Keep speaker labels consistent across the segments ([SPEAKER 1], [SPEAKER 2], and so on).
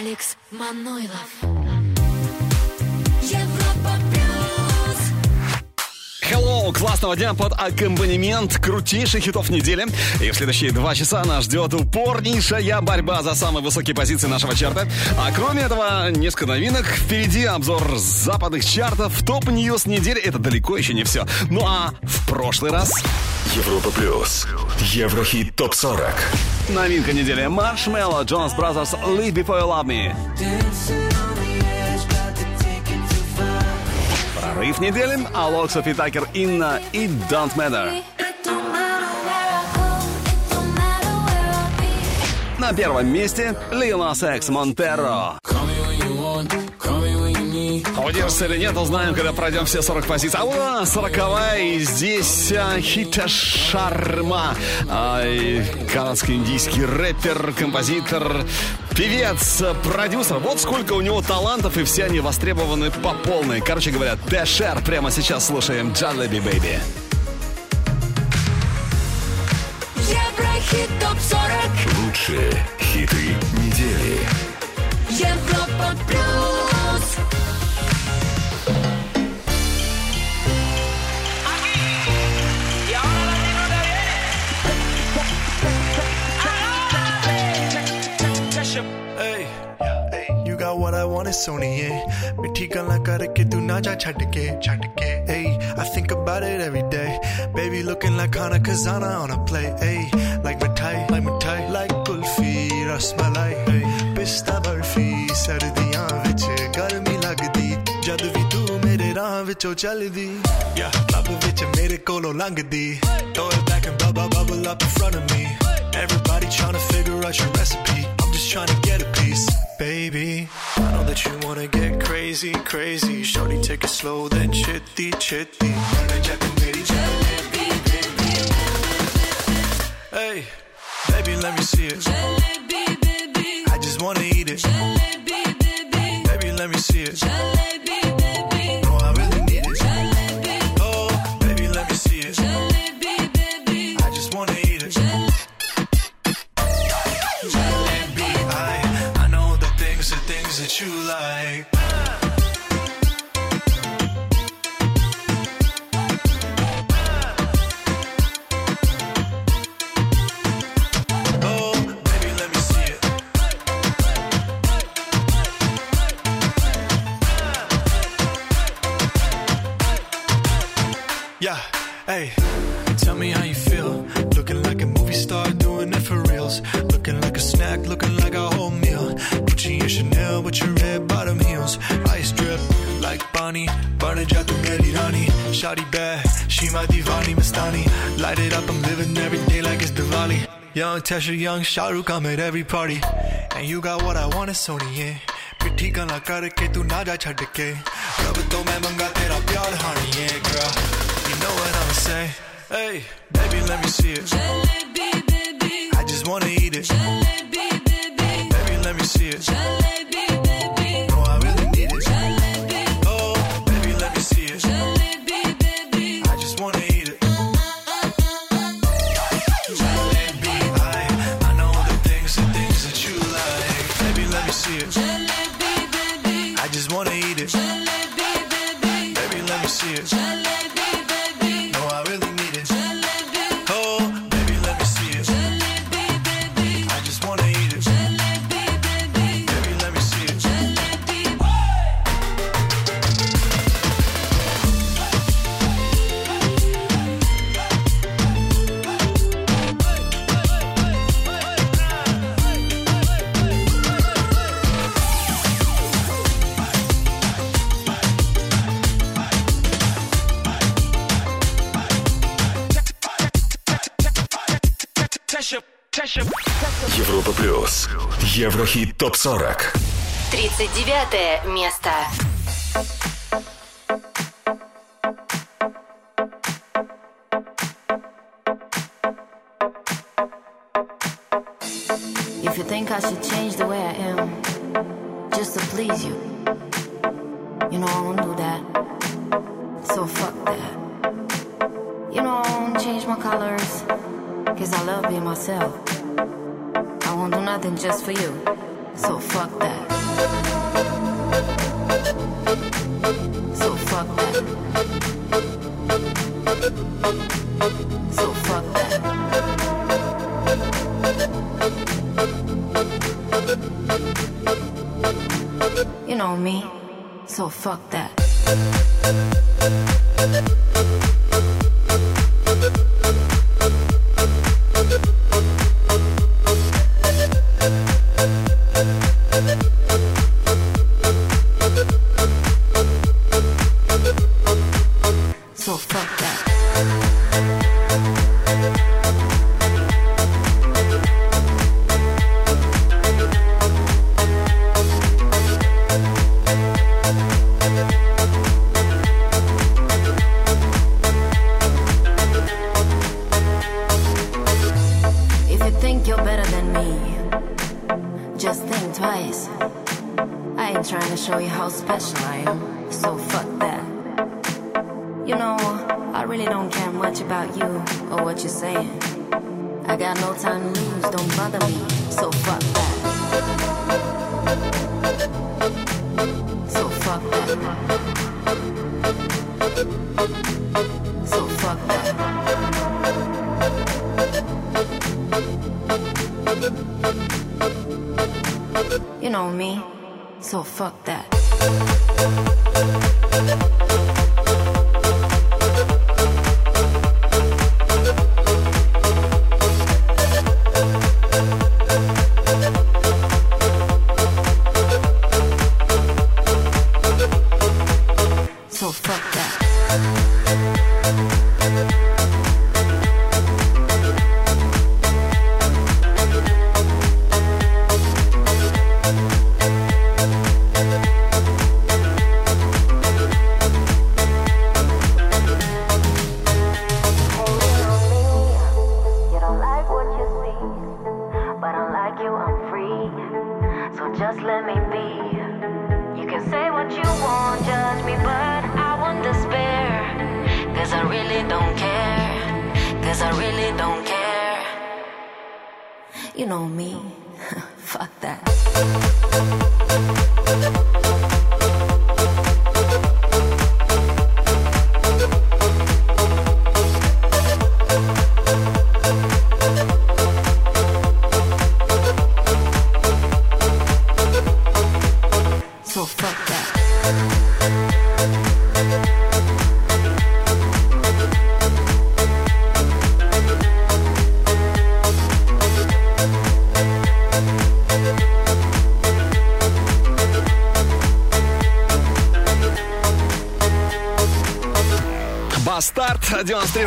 [SPEAKER 1] Алекс Манойлов. Европа плюс.
[SPEAKER 2] Hello! Классного дня под аккомпанемент крутейших хитов недели. И в следующие два часа нас ждет упорнейшая борьба за самые высокие позиции нашего чарта. А кроме этого, несколько новинок. Впереди обзор западных чартов. Top news недели. Это далеко еще не все. Ну а в прошлый раз...
[SPEAKER 3] Европа плюс. Еврохит топ 40.
[SPEAKER 2] Новинка недели. Маршмелло, Джонас Бразерс, Live Before You Love Me. Прорыв недели. Алок, Софи Такер, Инна и Don't Matter. На первом месте Nas X Монтеро. Удержится или нет, узнаем, когда пройдем все 40 позиций. А вот 40 и здесь а, Хита Шарма. А, канадский индийский рэпер, композитор, певец, продюсер. Вот сколько у него талантов, и все они востребованы по полной. Короче говоря, Тэшер. Прямо сейчас слушаем Джалеби Бэйби.
[SPEAKER 1] Еврохит ТОП-40
[SPEAKER 3] Лучшие хиты недели.
[SPEAKER 1] Европа плюс
[SPEAKER 4] what I want is Sony, yeah. karke tu na ja chatke, chatke. Hey, I think about it every day. Baby looking like Hana Kazana on a play, hey. Like my tie, like my tie, like Kulfi, Ras Malai, hey. Pista Barfi, Sardia, which got me like a deed. Jadavi. Yeah, love bitch, I made it colo langadi. Throw it back and bubble bubble up in front of me. Everybody trying to figure out your recipe trying to get a piece baby I know that you wanna get crazy crazy shorty take it slow then chitty chitty Hey, baby, let me see it. I just wanna eat it. Baby, let me see it. You like. red bottom heels. Ice drip like Bonnie, burning jack to Mary Rani. Shawty bad, she my divani Mastani. Light it up, I'm living every day like it's Diwali. Young Tesha, young Shahrukh, I'm at every party. And you got what I want, it's Sony, yeah. मिठी गल्ला करके तू ना जा छड़ के रब तो मैं मंगा तेरा प्यार हानी yeah girl you know what I'ma say hey baby let me see it I just wanna eat it baby let me see it oh it
[SPEAKER 3] Еврохит топ 40.
[SPEAKER 1] 39 место.
[SPEAKER 5] If you think I should change the way I am, just to please you, you know I won't do that. So fuck that. You know I won't change my colors, cause I love being myself. Won't do nothing just for you. So fuck that. So fuck that. So fuck that. You know me, so fuck that. Know, I really don't care much about you or what you're saying. I got no time to lose, don't bother me, so fuck that. So fuck that. So fuck that. You know me, so fuck that.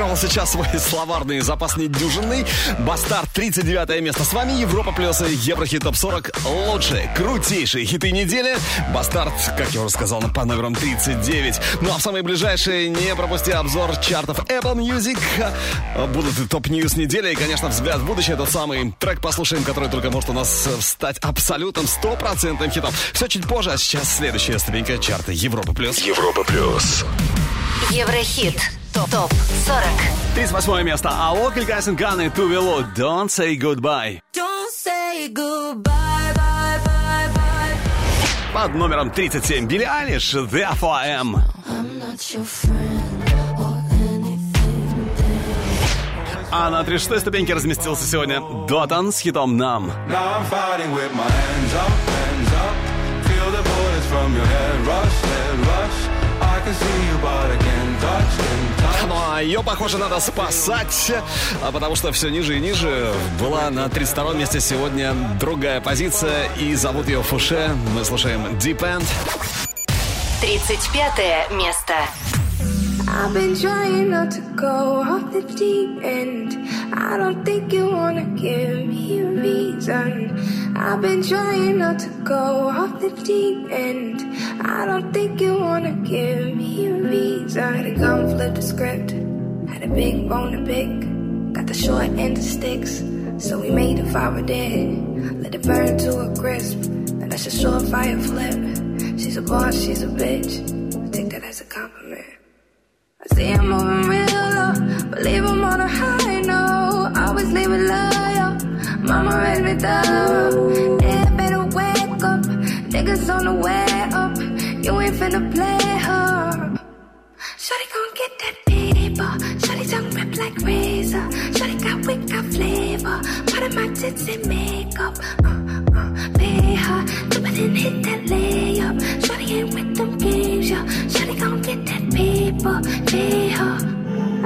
[SPEAKER 2] Демонстрировал сейчас свой словарный запас недюжинный. Бастард 39 место. С вами Европа плюс и Еврохит Топ 40. Лучшие, крутейшие хиты недели. Бастард, как я уже сказал, по номерам 39. Ну а в самые ближайшие не пропусти обзор чартов Apple Music. Будут и top news недели. И, конечно, взгляд в будущее. Тот самый трек послушаем, который только может у нас стать абсолютным стопроцентным хитом. Все чуть позже, а сейчас следующая ступенька чарта Европа плюс.
[SPEAKER 3] Европа плюс.
[SPEAKER 6] Еврохит. Топ 40.
[SPEAKER 2] 38 место. Алок и Кайсен Ганы Тувело. Don't say goodbye.
[SPEAKER 5] Don't say goodbye, bye, bye, bye.
[SPEAKER 2] Под номером 37 Билли Айлиш Therefore I Am.
[SPEAKER 5] I'm not your friend.
[SPEAKER 2] А на 36 ступеньке разместился сегодня Дотан с хитом «Нам».
[SPEAKER 7] Now I'm fighting with my hands up, hands up. Feel the bullets from your head rush.
[SPEAKER 2] А ее, похоже, надо спасать, а потому что все ниже и ниже. Была на 32 месте сегодня другая позиция, и зовут ее Фуше. Мы слушаем Deep End.
[SPEAKER 6] 35 место.
[SPEAKER 8] I've been trying not to go off the deep end. I don't think you wanna give me a reason. I've been trying not to go off the deep end. I don't think you wanna give me a reason. Had to come flip the script. Had a big bone to pick. Got the short end of sticks. So we made the fire dead. Let it burn to a crisp. Now that's a surefire flip. She's a boss, she's a bitch. I take that as a compliment. I see I'm moving real low, but leave 'em on a high note. Always leave it loyal. Mama raised me thorough. There better way Niggas on the way up, you ain't finna play her. Shawty gon' get that paper. Shawty tongue rip like razor. Shawty got wit, got flavor. Part of my tits and makeup. Uh, uh, pay her. Do it and hit that layup. Shawty ain't with them games, yeah. Shawty gon' get that paper. Pay her.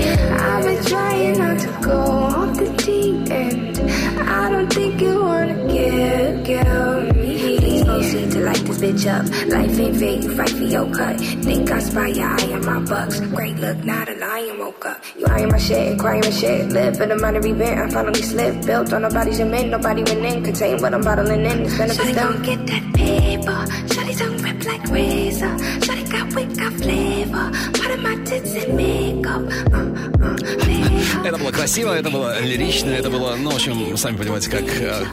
[SPEAKER 8] I've been trying not to go off the deep end. I don't think you wanna give, give me. Please proceed to light this bitch up. Life ain't fair, you fight for your cut. Think I spy your eye on my bucks. Great look, not a lion woke up. You eyeing my shit, crying my shit. Live in a minor event, I finally slipped. Built on nobody's cement, nobody went in. Contain what I'm bottling in. It's a Shawty gon' get that paper. Shawty tongue rip like razor. Shawty got got flavor. Part of my tits and makeup. Uh, uh.
[SPEAKER 2] Это было красиво, это было лирично, это было, ну, в общем, сами понимаете, как э,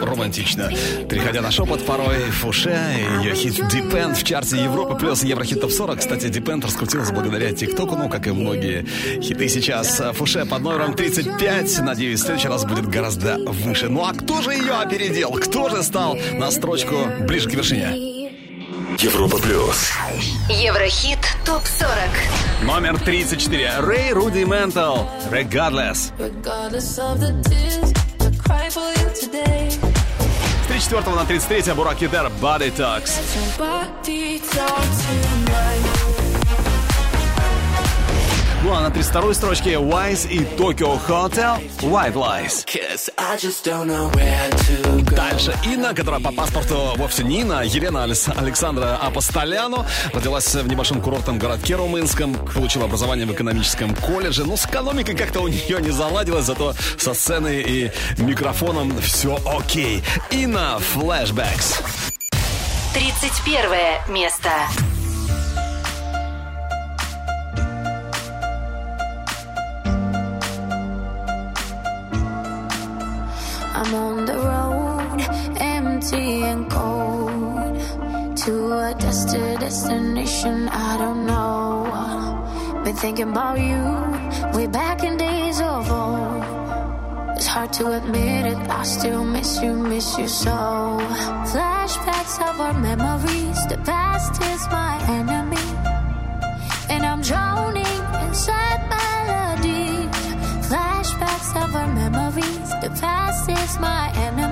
[SPEAKER 2] романтично. Переходя на шепот, порой Фуше и ее хит Depend в чарте Европы плюс Еврохит Топ 40. Кстати, Depend раскрутился благодаря ТикТоку, ну, как и многие хиты сейчас. Фуше под номером 35. Надеюсь, в следующий раз будет гораздо выше. Ну, а кто же ее опередил? Кто же стал на строчку ближе к вершине?
[SPEAKER 3] Европа плюс.
[SPEAKER 6] Еврохит ТОП-40.
[SPEAKER 2] Номер 34. Рэй Руди Ментал. Regardless.
[SPEAKER 9] Regardless of the tears I cry for you today.
[SPEAKER 2] С 34 на 33 Бурак Кидер. Body Talks.
[SPEAKER 9] Somebody talk.
[SPEAKER 2] Ну а на 32 строчке Wise и Tokyo Hotel. White Lies. Дальше Инна, которая по паспорту вовсе не Инна, Елена Алекс- Александра Апостоляну. Родилась в небольшом курортном городке румынском, получила образование в экономическом колледже. Но с экономикой как-то у нее не заладилось, зато со сценой и микрофоном все окей. Инна Flashbacks.
[SPEAKER 6] 31 место.
[SPEAKER 1] Empty and cold, to a destined destination I don't know. Been thinking about you way back in days of old. It's hard to admit it, I still miss you, miss you so. Flashbacks of our memories, the past is my enemy, and I'm drowning inside melodies. Flashbacks of our memories, the past is my enemy.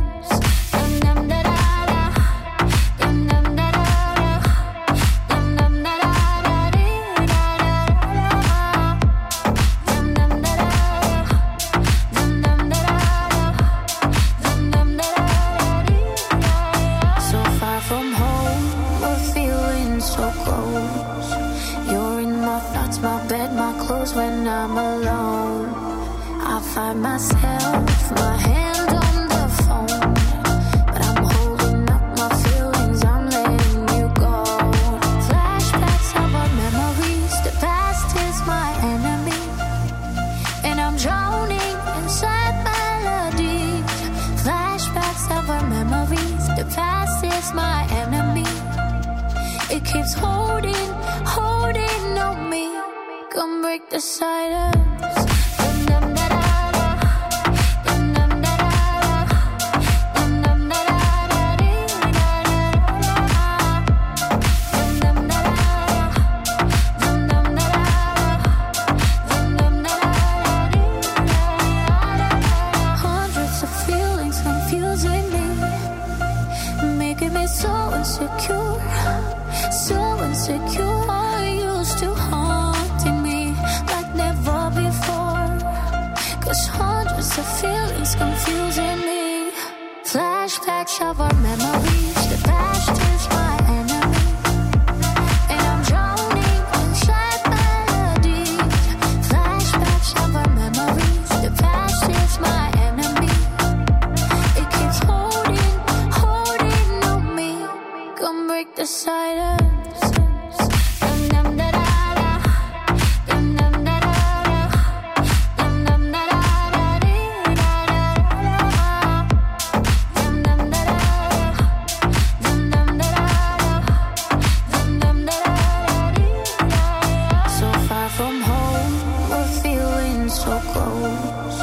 [SPEAKER 1] feeling so close.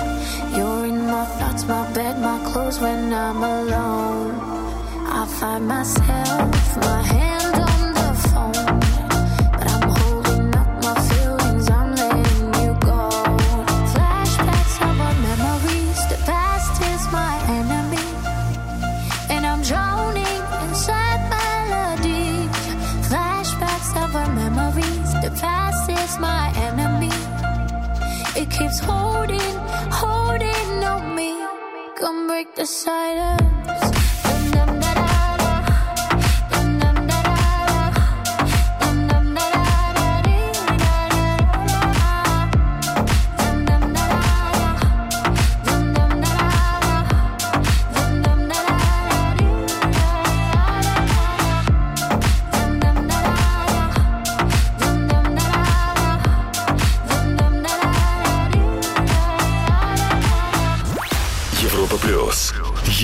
[SPEAKER 1] You're in my thoughts, my bed, my clothes when I'm alone. I find myself, my hands. decider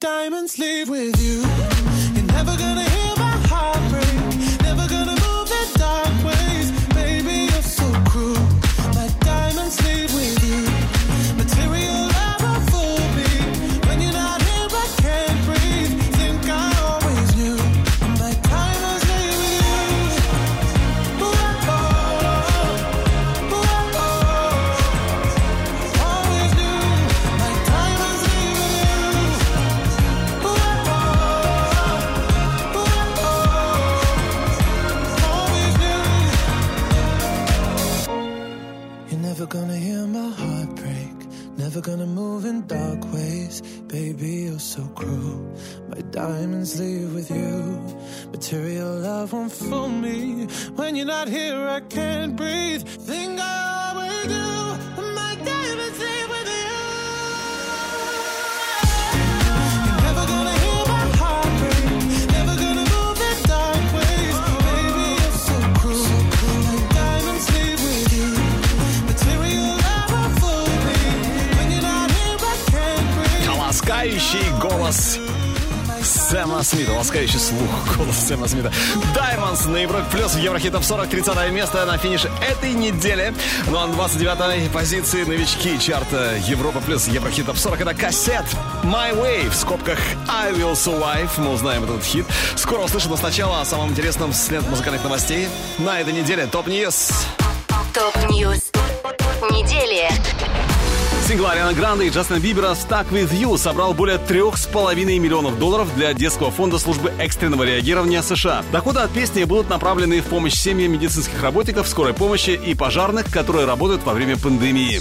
[SPEAKER 10] Diamonds leave with you.
[SPEAKER 2] Сэма Смита. Diamonds на Европе Плюс в Еврохитов 40, 30 место на финише этой недели. Ну а на 29 позиции новички чарта Европа Плюс Еврохитов 40. Это кассет My Way в скобках I Will Survive. Мы узнаем этот хит. Скоро услышим, но сначала о самом интересном след музыкальных новостей на этой неделе.
[SPEAKER 6] Топ-Ньюс. Топ-Ньюс.
[SPEAKER 2] Сингл Ариана Гранде и Джастина Бибера «Stuck With You» собрал более трех с половиной миллионов долларов для детского фонда службы экстренного реагирования США. Доходы от песни будут направлены в помощь семьям медицинских работников, скорой помощи и пожарных, которые работают во время пандемии.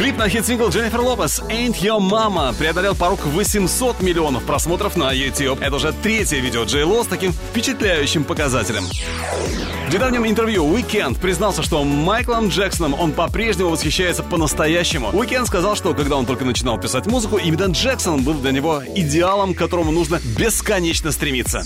[SPEAKER 2] Клип на хит-сингл Дженнифер Лопес «Ain't Your Mama» преодолел порог 800 миллионов просмотров на YouTube. Это уже третье видео Джей Ло с таким впечатляющим показателем. В недавнем интервью Уикенд признался, что Майклом Джексоном он по-прежнему восхищается по-настоящему. Уикенд сказал, что когда он только начинал писать музыку, именно Джексон был для него идеалом, к которому нужно бесконечно стремиться.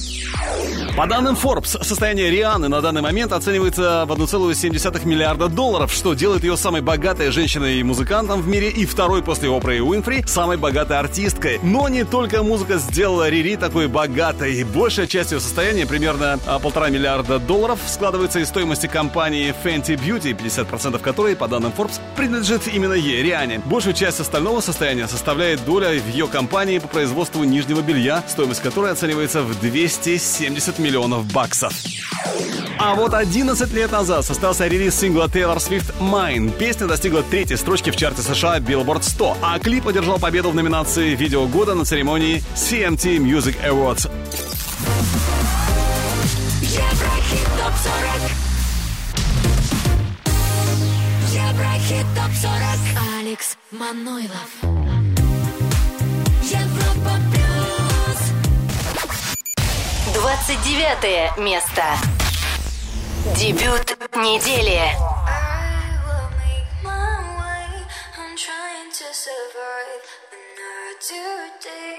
[SPEAKER 2] По данным Forbes, состояние Рианы на данный момент оценивается в 1,7 миллиарда долларов, что делает ее самой богатой женщиной и музыкантом в мире и второй после Опры и Уинфри самой богатой артисткой. Но не только музыка сделала Рири такой богатой. Большая часть ее состояния, примерно а, полтора миллиарда долларов, складывается из стоимости компании Fenty Beauty, 50% которой, по данным Forbes, принадлежит именно ей, Риане. Большую часть остального состояния составляет доля в ее компании по производству нижнего белья, стоимость которой оценивается в 270 миллионов баксов. А вот 11 лет назад состоялся релиз сингла Taylor Swift «Mine». Песня достигла третьей строчки в чарте США Billboard 100, а клип одержал победу в номинации «Видео года» на церемонии CMT Music Awards.
[SPEAKER 6] Еврохит ТОП-40 Еврохит ТОП-40 Алекс Манойлов Европа Плюс
[SPEAKER 1] 29 место. Дебют недели.
[SPEAKER 11] today.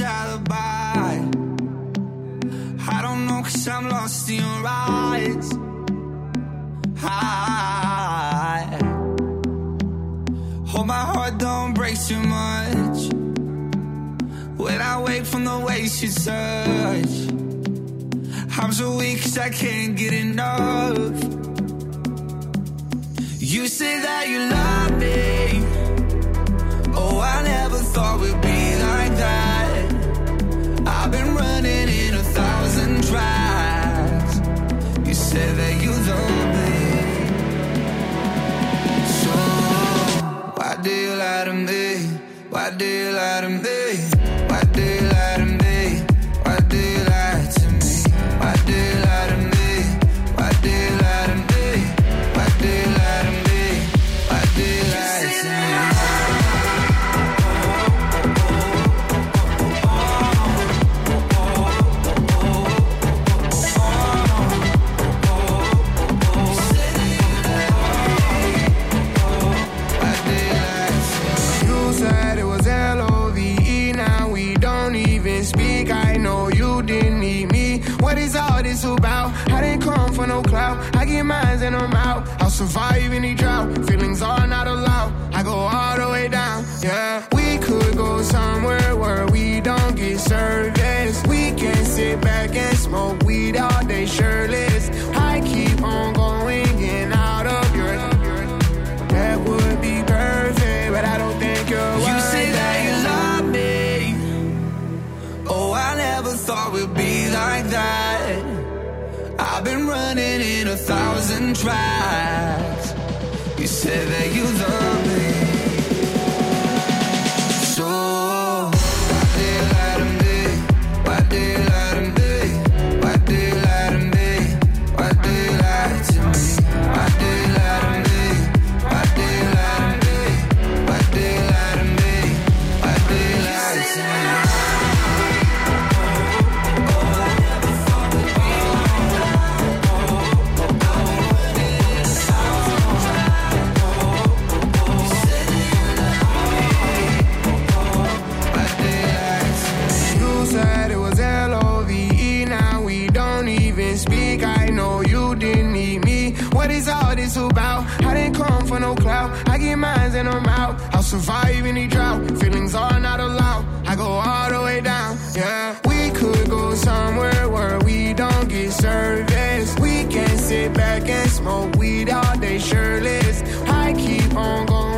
[SPEAKER 11] Alibi. I don't know, cause I'm lost in your eyes. I hope my heart don't break too much. When I wake from the way she touch, I'm so weak 'cause I can't get enough. You say that you love me. Oh, I never thought we'd be like that. I've been running in a thousand tracks. You said that you love me. So, why do you lie to me? Why do you lie to me?
[SPEAKER 12] Survive any drought. Feelings are not allowed. I go all the way down. Yeah, we could go somewhere where we don't get service. We can sit back and smoke weed all day shirtless.
[SPEAKER 11] Running in a thousand tracks. You said that you love
[SPEAKER 12] for no clout. I get mines and I'm out. I'll survive any drought. Feelings are not allowed. I go all the way down. Yeah, we could go somewhere where we don't get service. We can sit back and smoke weed all day shirtless. I keep on going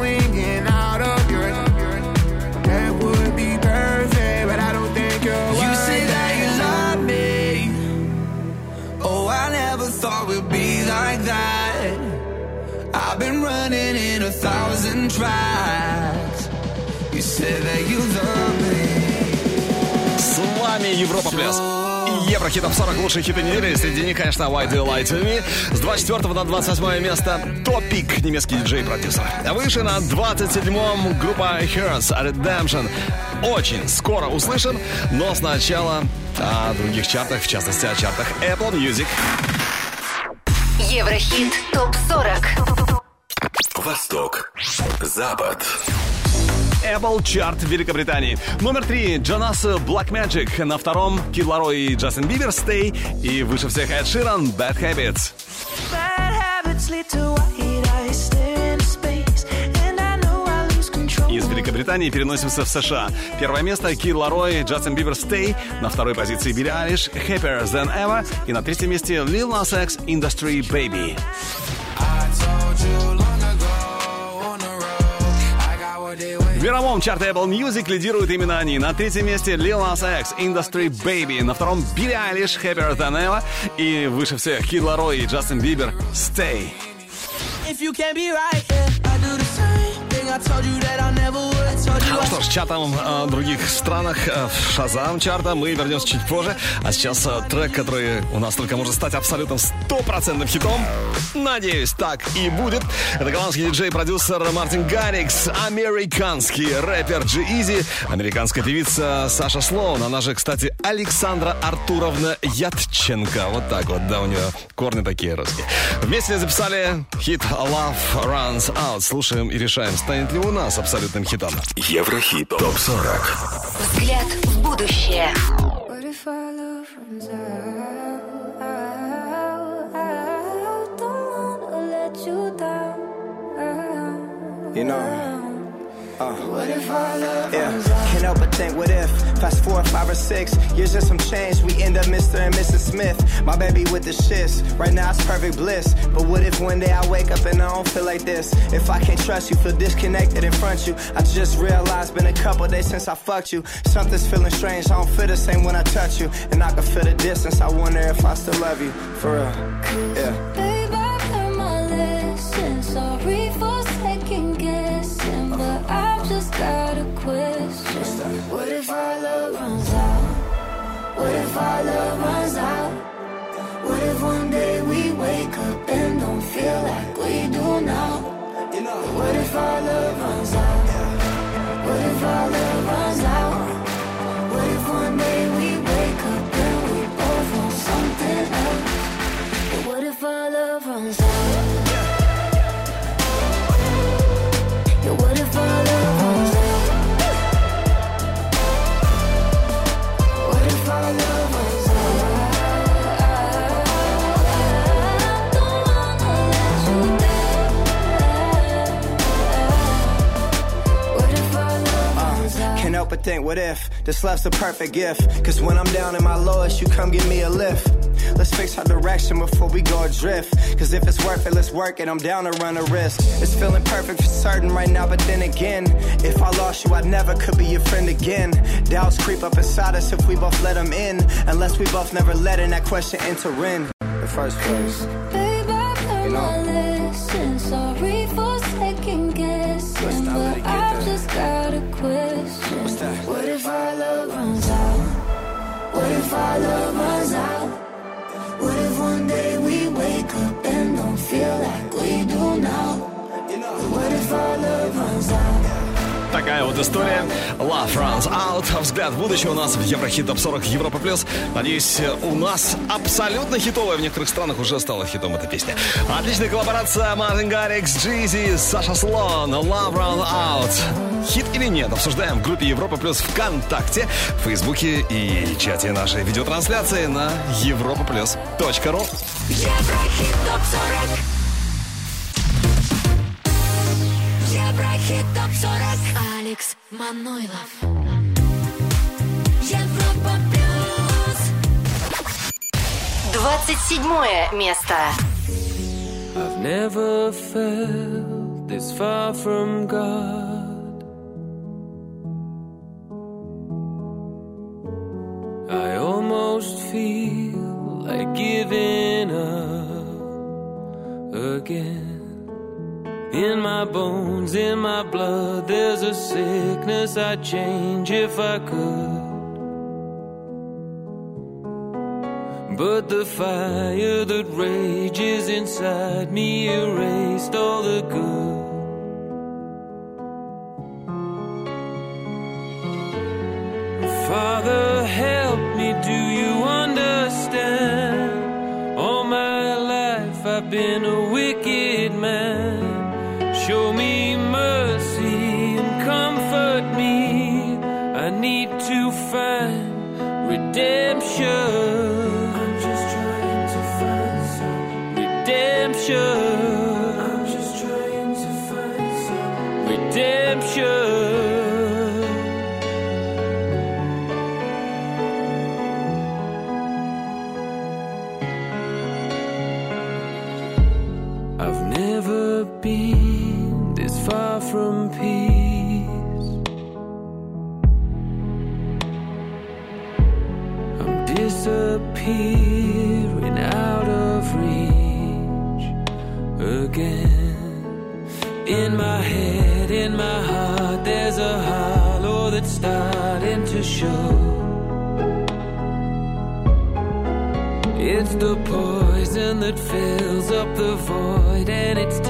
[SPEAKER 11] running in a thousand tracks. You said that you love me.
[SPEAKER 2] С вами Европа Плюс. Еврохит Топ 40 лучшие хиты недели. Среди них, конечно, Why Do You Lie To Me. С 24 на 28 место Топик, немецкий диджей-продюсер. А Выше на 27-м группа Hearts Redemption. Очень скоро услышим, но сначала о других чартах, в частности, о чартах Apple Music.
[SPEAKER 6] Еврохит ТОП-40.
[SPEAKER 3] Восток. Запад.
[SPEAKER 2] Apple Chart Великобритании. Номер три Джонас Black Magic. На втором Кид Ларой и Джастин Бибер Stay. И выше всех Эд Ширан Bad Habits.
[SPEAKER 13] Bad habits lead to white eyes stare into space, and I know I lose control.
[SPEAKER 2] Из Великобритании переносимся в США. Первое место Кид Ларой, Джастин Бибер Stay. На второй позиции Билли Айлиш Happier Than Ever. И на третьем месте Lil Nas X Industry Baby.
[SPEAKER 11] I told you
[SPEAKER 2] В мировом чарте Apple Music лидируют именно они. На третьем месте Lil Nas X, Industry Baby. На втором Билли Айлиш, Happier Than Ever. И выше всех Кид Ларой и Джастин Бибер Stay.
[SPEAKER 13] If you can't be right, yeah,
[SPEAKER 2] Ну что ж, чатом э, других странах э, в Шазам чарта мы вернемся чуть позже. А сейчас э, трек, который у нас только может стать абсолютным стопроцентным хитом. Надеюсь, так и будет. Это голландский диджей-продюсер Мартин Гаррикс, американский рэпер Джи Изи, американская певица Саша Слоун, она же, кстати, Александра Артуровна Ятченко. Вот так вот, да, у нее корни такие русские. Вместе записали хит Love Runs Out. Слушаем и решаем, станет ли у нас абсолютным хитом.
[SPEAKER 3] Еврохит ТОП-40
[SPEAKER 6] Взгляд в будущее.
[SPEAKER 1] You
[SPEAKER 14] know. Uh,
[SPEAKER 1] What if our love
[SPEAKER 14] yeah, can't help but think, what if? Fast forward five or six years and some change, we end up Mr. and Mrs. Smith. My baby with the shits, right now it's perfect bliss. But what if one day I wake up and I don't feel like this? If I can't trust you, feel disconnected in front of you. I just realized, been a couple days since I fucked you. Something's feeling strange, I don't feel the same when I touch you. And I can feel the distance, I wonder if I still love you. For real, yeah.
[SPEAKER 1] Babe, I've learned my lesson. Sorry for if our love runs out? What if one day we wake up and don't feel like we do now? What if our love runs out? What if our love runs out? What if one day we wake up and we both want something else? But what if our love runs out?
[SPEAKER 14] Think, what if this love's a perfect gift? Cause when I'm down in my lowest, you come give me a lift. Let's fix our direction before we go adrift. Cause if it's worth it, let's work it. I'm down to run a risk. It's feeling perfect for certain right now, but then again, if I lost you, I never could be your friend again. Doubts creep up inside us if we both let them in. Unless we both never let in that question enter in. The first place.
[SPEAKER 1] Babe, I've learned my lesson. Sorry for second guessing, but I've just got a question. If our love runs out? What if our love runs out? What if one day we wake up and don't feel like we do now? What if our love runs out?
[SPEAKER 2] Такая вот история. Love Runs Out. Взгляд в будущее у нас в Еврохит Топ 40 Европа Плюс. Надеюсь, у нас абсолютно хитовая. В некоторых странах уже стала хитом эта песня. Отличная коллаборация Мартин Гаррикс, Джизи, Саша Слон, Love Run Out. Хит или нет, обсуждаем в группе Европа Плюс ВКонтакте, в Фейсбуке и чате нашей видеотрансляции на europaplus.ru.
[SPEAKER 15] Еврохит ТОП-40 Еврохит ТОП-40 Алекс Манойлов Европа Плюс
[SPEAKER 6] 27 место.
[SPEAKER 16] I've never felt this far from God. I almost feel like giving up again. In my bones, in my blood, there's a sickness I'd change if I could. But the fire that rages inside me erased all the good. Father, help me, do you understand? All my life I've been a wicked find redemption. Up the void and it's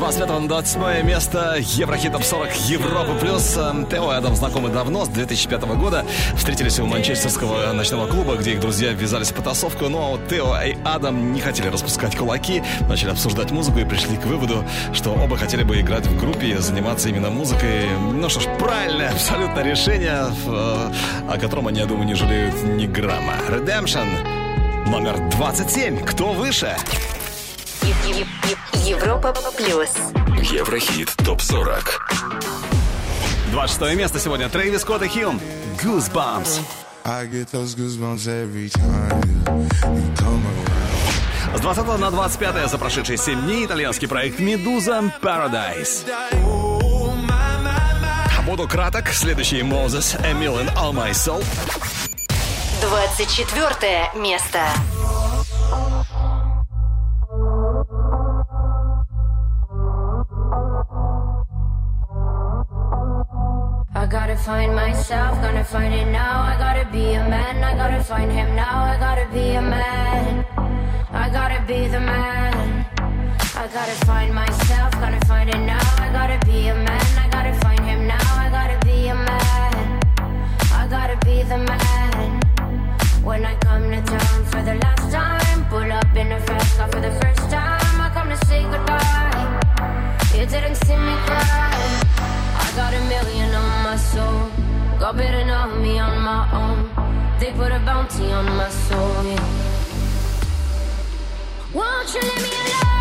[SPEAKER 2] 25 на 27 место Еврохит Топ 40 Европа плюс. Эм, Тео и Адам знакомы давно, с 2005 года. Встретились у манчестерского ночного клуба, где их друзья ввязались в потасовку. Ну а Тео и Адам не хотели распускать кулаки, начали обсуждать музыку и пришли к выводу, что оба хотели бы играть в группе заниматься именно музыкой. Ну что ж, правильное абсолютно решение, в- о котором они, я думаю, не жалеют ни грамма. Redemption номер 27. Кто выше?
[SPEAKER 6] Европа плюс.
[SPEAKER 3] Еврохит ТОП-40.
[SPEAKER 2] 26 место сегодня. Трэвис Скотт и Хилм. Goosebumps.
[SPEAKER 17] I get those goosebumps every time you, you come around.
[SPEAKER 2] С 20 на 25 за прошедшие 7 дней итальянский проект «Медуза Paradise». Буду краток. Следующий Moses, Emil and All My Soul.
[SPEAKER 6] 24 место.
[SPEAKER 5] Myself, gonna find it now. I gotta be a man, I gotta find him now. I gotta be a man, I gotta be the man. I gotta find myself, gonna find it now. I gotta be a man, I gotta find him now. I gotta be a man, I gotta be the man. When I come to town for the last time, pull up in a fast car for the first time. I come to say goodbye. You didn't see me cry. I got a million on my soul. God better know me on my own. They put a bounty on my soul. Yeah. Won't you leave me alone?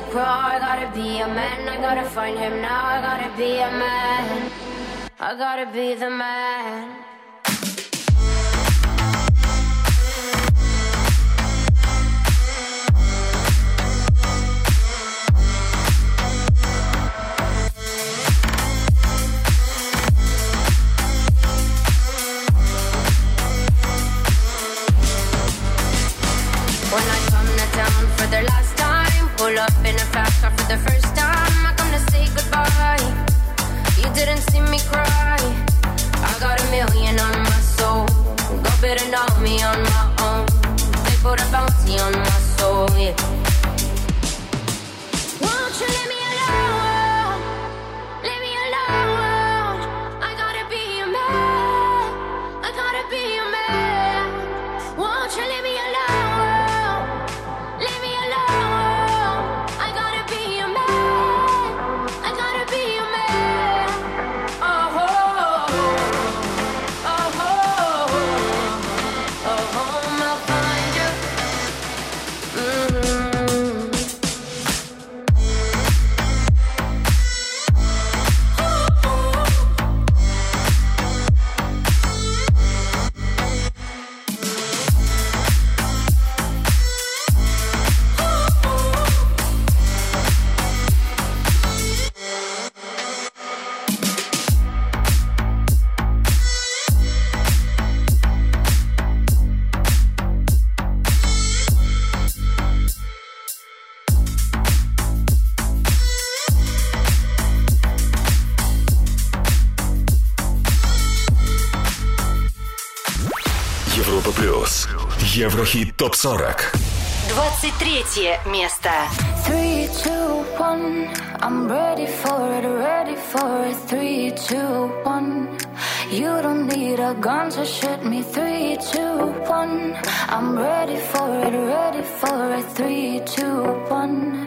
[SPEAKER 5] Me. I gotta be a man, I gotta find him now. I gotta be a man, I gotta be the man. The first time. I come to say goodbye. You didn't see me cry. I got a million on my soul. Me on my own. They put a bounty on my soul. Yeah.
[SPEAKER 3] Еврохит ТОП-40
[SPEAKER 18] 23 место
[SPEAKER 1] Three, two, one. I'm ready for it, ready for it. Three, two, one. You don't need a gun to shoot me. Three, two, one. I'm ready for it, ready for it. Three, two, one.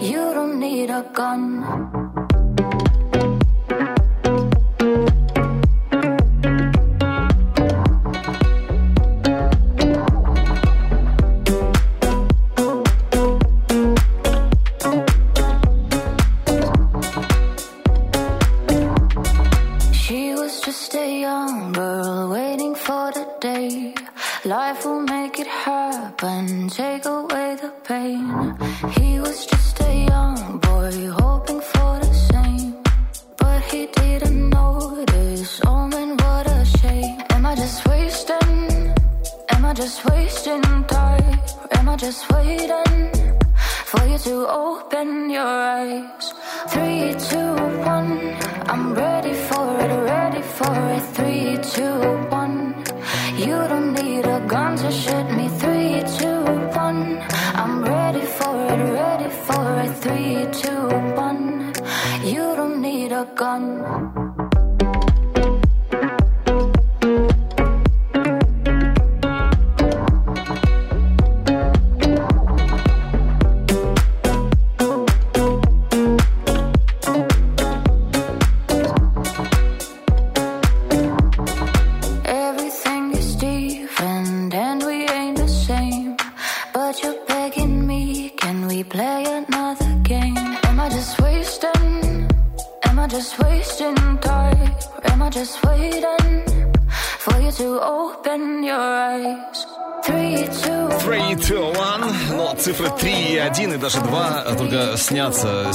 [SPEAKER 1] You don't need a gun.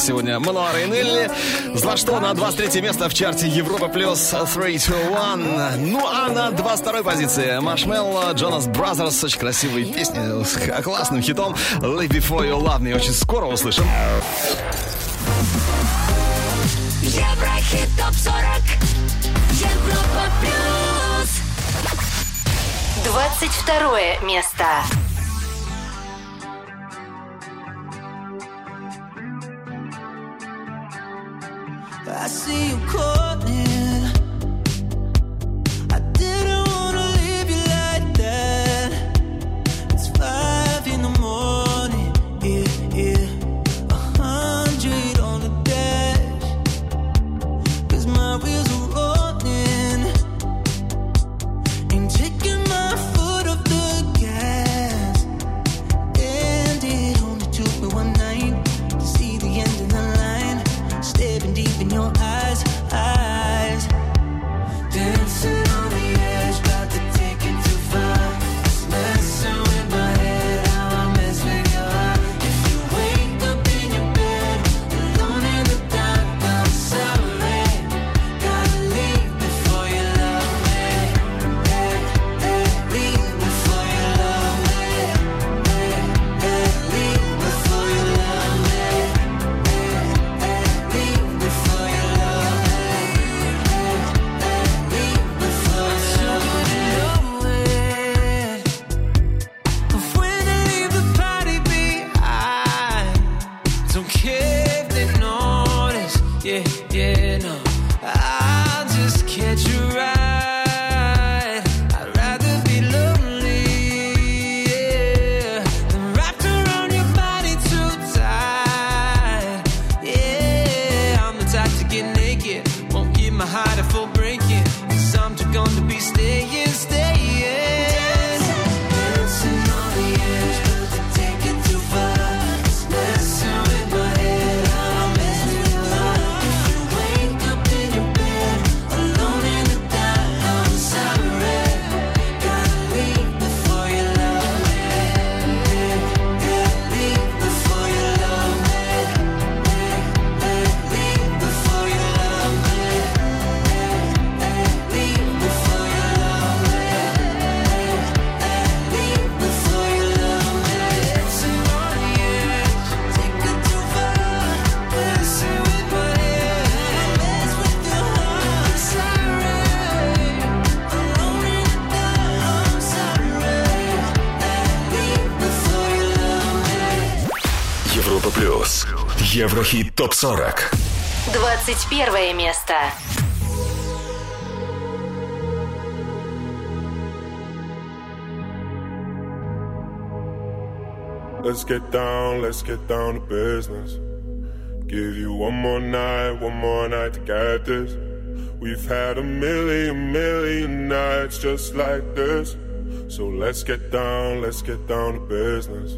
[SPEAKER 2] сегодня Мануара и Нелли. За что на 23 место в чарте Европа плюс 321. Ну а на 22 позиции Marshmello, Jonas Brothers. Очень красивые песни с классным хитом. Leave Before You Love Me. Очень скоро услышим.
[SPEAKER 6] Еврохит ТОП-40 Европа плюс
[SPEAKER 18] 22 место.
[SPEAKER 3] ТОП-40.
[SPEAKER 6] 21 место.
[SPEAKER 17] Let's get down, let's get down to business. Give you one more night, one more night to get this. We've had a million, million nights just like this. So let's get down, let's get down to business.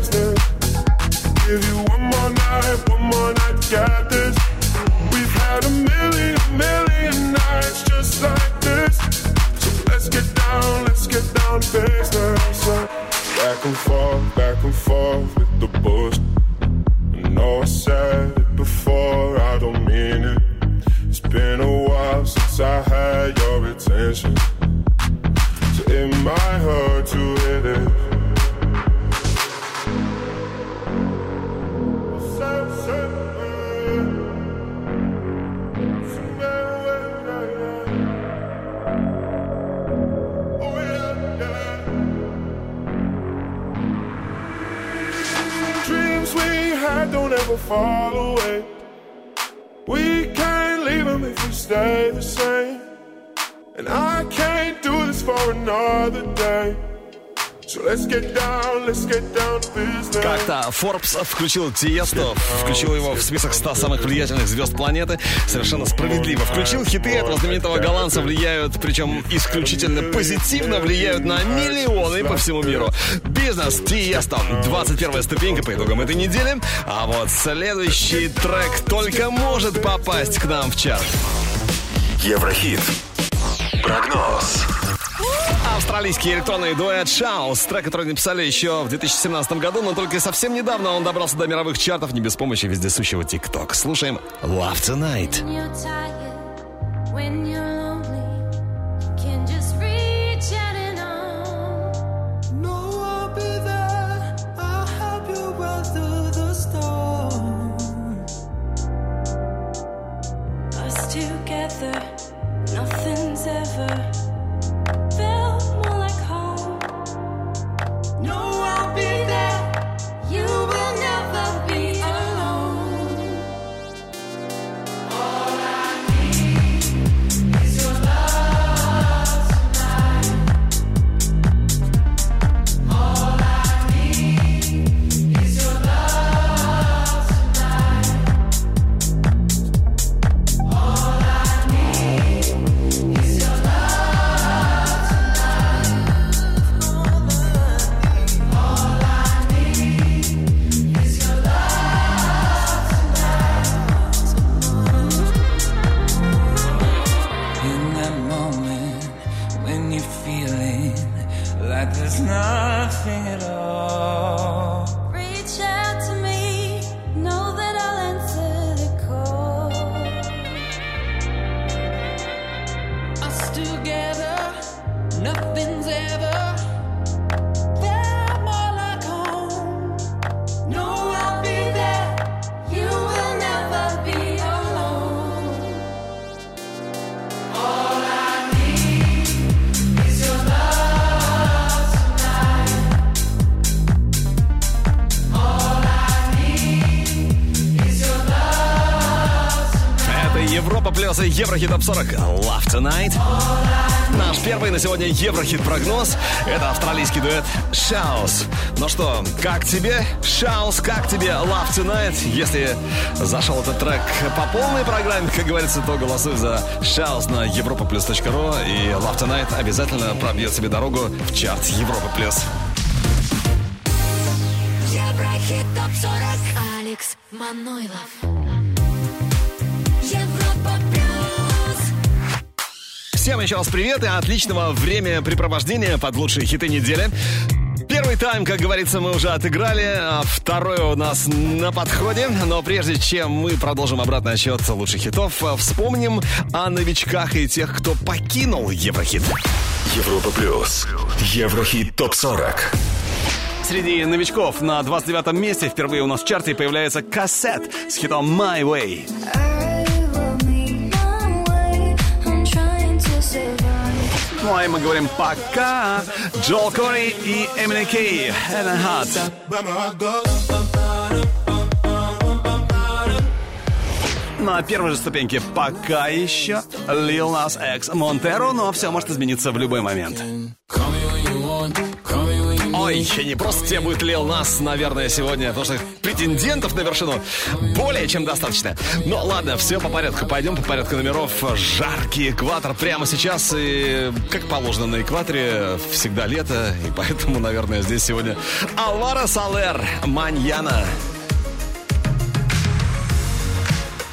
[SPEAKER 17] Don't fall away. We can't leave them if we stay the same. And I can't do this for another day.
[SPEAKER 2] Как-то Forbes включил Тиесто, включил его в список 100 самых влиятельных звезд планеты. Совершенно справедливо. Включил хиты этого знаменитого голландца, влияют, причем исключительно позитивно влияют на миллионы по всему миру. Бизнес Тиесто. 21 ступенька по итогам этой недели. А вот следующий трек только может попасть к нам в чарт.
[SPEAKER 3] Еврохит. Прогноз.
[SPEAKER 2] Австралийский электронный дуэт Шаус, трек, который написали еще в 2017 году, но только совсем недавно он добрался до мировых чартов не без помощи вездесущего ТикТок. Слушаем Love Tonight.
[SPEAKER 1] When you're
[SPEAKER 2] первый на сегодня Еврохит прогноз Это австралийский дуэт Шаус. Ну что, как тебе Шаус, как тебе Love Tonight? Если зашел этот трек по полной программе, как говорится, то голосуй за Шаус на europaplus.ru и Love Tonight обязательно пробьет себе дорогу в чарт Европа плюс.
[SPEAKER 18] Еврохит топ 40. Алекс Манойлов.
[SPEAKER 2] Всем еще раз привет и отличного времяпрепровождения под лучшие хиты недели. Первый тайм, как говорится, мы уже отыграли, а второй у нас на подходе. Но прежде чем мы продолжим обратный отсчет лучших хитов, а, вспомним о новичках и тех, кто покинул Еврохит.
[SPEAKER 3] Европа плюс. Еврохит топ 40.
[SPEAKER 2] Среди новичков на 29 месте впервые у нас в чарте появляется кассет с хитом My Way. Ну а мы говорим пока. Джол Кори и Эмили Кей. Heaven Hot. На первой же ступеньке пока еще Lil Nas X Монтеро, но все может измениться в любой момент. Ой, не просто тебе будет Lil Nas, наверное, сегодня, потому что претендентов на вершину более чем достаточно. Но ладно, все по порядку. Пойдем по порядку номеров. Жаркий экватор прямо сейчас. И, как положено на экваторе, всегда лето. И поэтому, наверное, здесь сегодня Алвара Салер, Маньяна.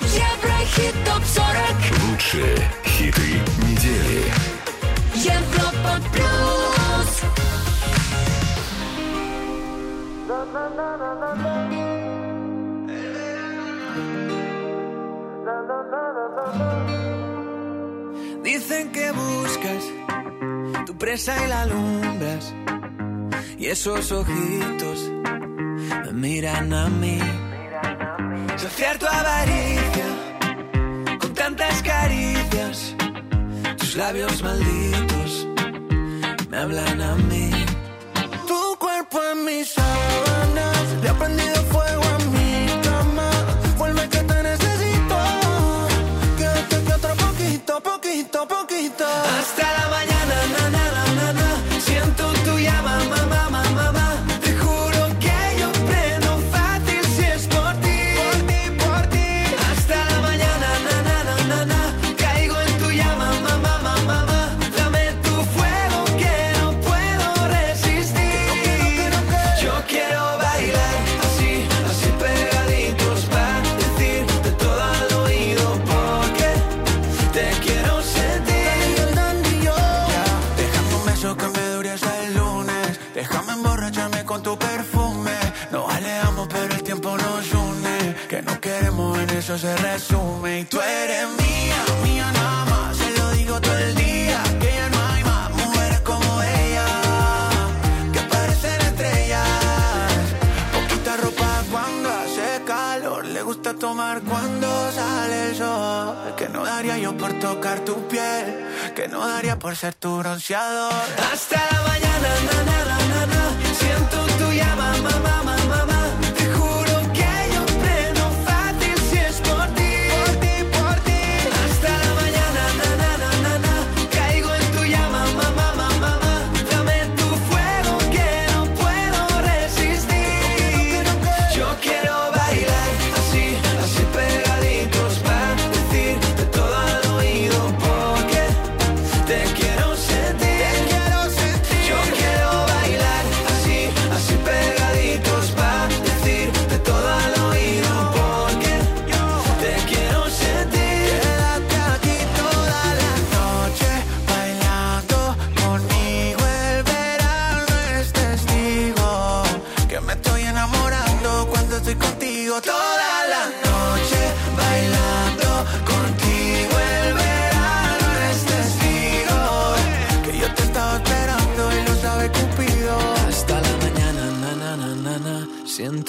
[SPEAKER 1] Еврохит ТОП-40
[SPEAKER 3] Лучшие хиты недели.
[SPEAKER 1] Европа Плюс
[SPEAKER 11] Dicen que buscas tu presa y la alumbras. Y esos ojitos me miran a mí. Saciar tu avaricia con tantas caricias. Tus labios malditos me hablan a mí. En mis sábanas, le ha prendido fuego a mi cama. Vuelve que te necesito. Quédate que otro poquito, poquito, poquito. Hasta la mañana, se resume. Y tú eres mía, mía nada más. Se lo digo todo el día. Que ya no hay más mujeres como ella. Que parecen estrellas. Poquita ropa cuando hace calor. Le gusta tomar cuando sale el sol. Que no daría yo por tocar tu piel. Que no daría por ser tu bronceador. Hasta la mañana, na, na, na, na. Siento tu llama, mamá, mamá,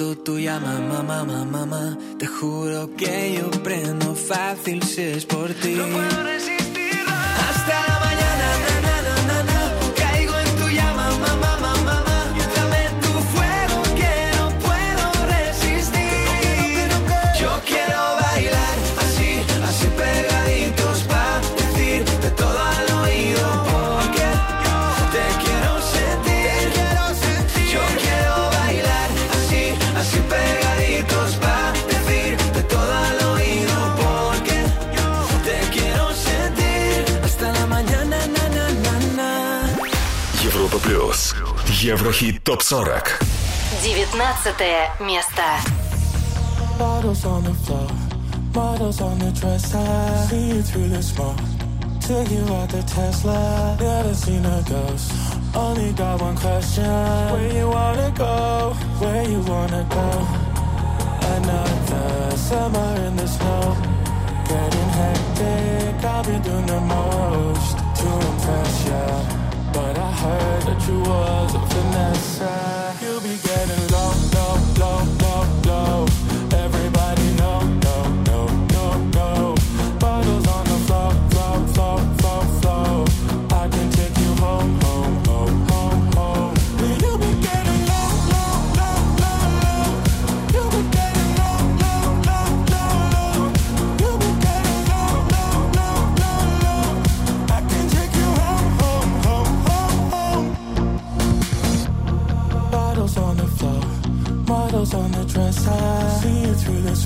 [SPEAKER 11] Siento tu llama, mamá, mamá, mamá. Te juro que yo prendo fácil si es por ti. No puedo resistir.
[SPEAKER 3] Еврохит топ 40.
[SPEAKER 6] 19 место.
[SPEAKER 19] Bottles on the floor, models on the dresser. See you through the smoke Took you out the Tesla, never seen a ghost. Only got one question: Where you wanna go? Where you wanna go? Another summer in the snow, getting hectic. I've been doing the most to impress ya, but I heard that you was a finesse. You'll be getting low, low, low.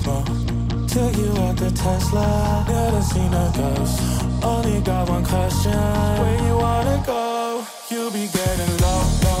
[SPEAKER 19] Smoke. Took you out the Tesla, never seen a ghost. Only got one question: Where you wanna go? You be getting low,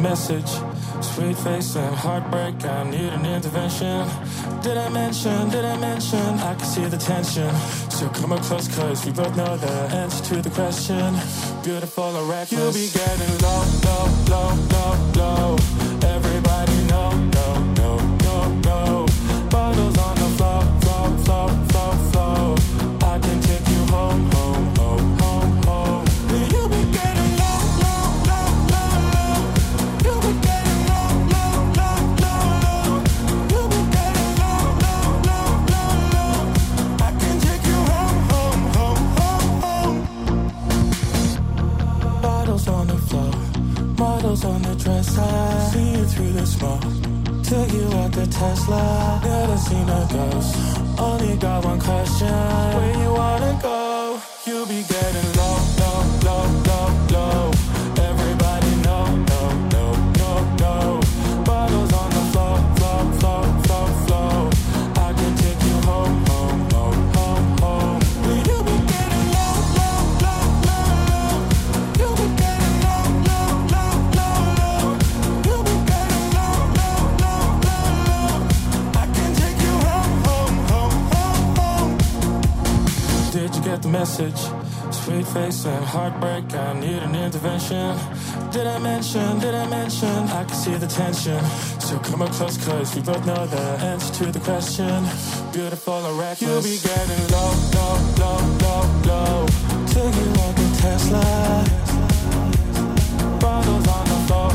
[SPEAKER 19] message? Sweet face and heartbreak, I need an intervention. Did I mention, did I mention? I can see the tension. So come up close, cause we both know the answer to the question. Beautiful or reckless. You'll be getting low, low, low, low, low. See you through the smoke. Took you out the Tesla, never seen a ghost. Only got one question: Where you wanna go? You'll be getting The message? Sweet face and heartbreak, I need an intervention. Did I mention, did I mention? I can see the tension. So come up close, cause we both know the answer to the question. Beautiful or reckless. You'll be getting low, low, low, low, low. Took you out the Tesla. Bottles on the floor,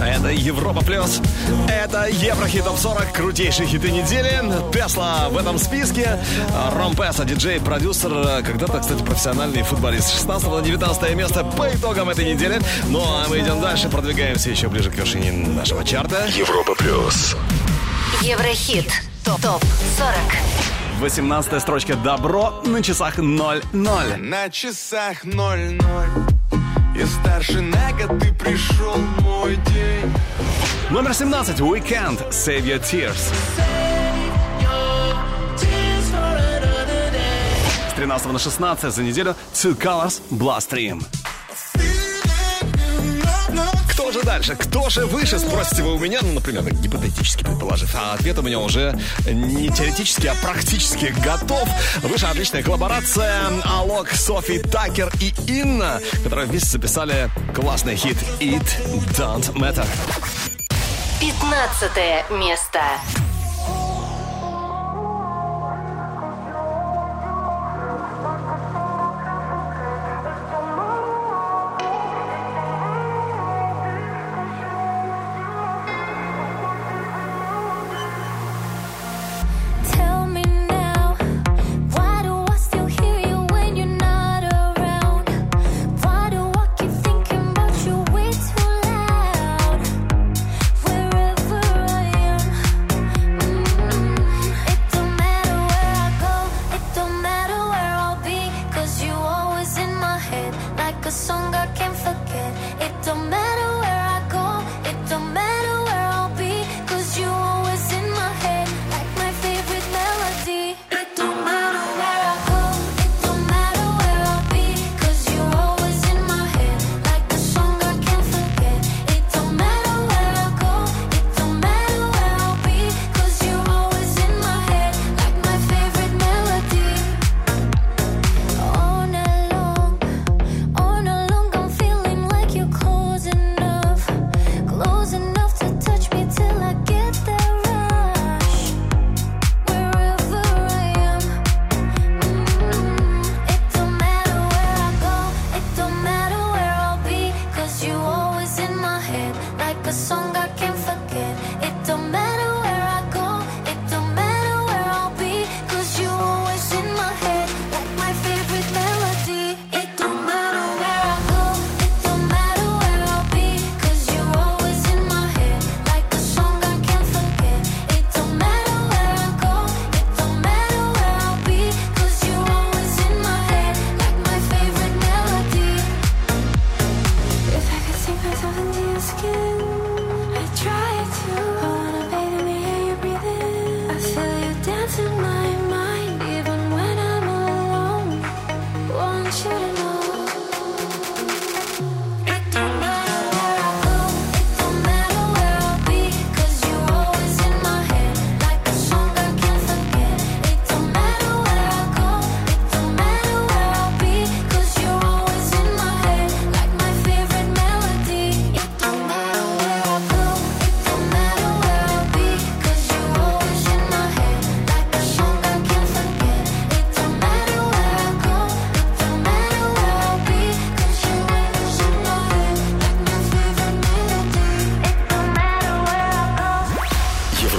[SPEAKER 2] Это Европа Плюс. Это Еврохит Топ 40. Крутейшие хиты недели. Тесла в этом списке. Ром Песса, диджей, продюсер. Когда-то, кстати, профессиональный футболист. 16 на 19 место по итогам этой недели. Ну а мы идем дальше. Продвигаемся еще ближе к вершине нашего чарта.
[SPEAKER 3] Европа плюс.
[SPEAKER 6] Еврохит. Топ 40.
[SPEAKER 2] 18 строчка «Добро» на часах 0-0.
[SPEAKER 20] На часах ноль-ноль И старше на год ты пришел мой день.
[SPEAKER 2] Номер 17 «Weekend» «Save Your Tears». С 13 на 16 за неделю. «Two Colors. Blast Stream». Же дальше? Кто же выше, спросите вы у меня, ну, например, гипотетически предположив. А ответ у меня уже не теоретически, а практически готов. Выше отличная коллаборация Алок, Софи, Такер и Инна, которые вместе записали классный хит «It Don't Matter».
[SPEAKER 6] 15 место.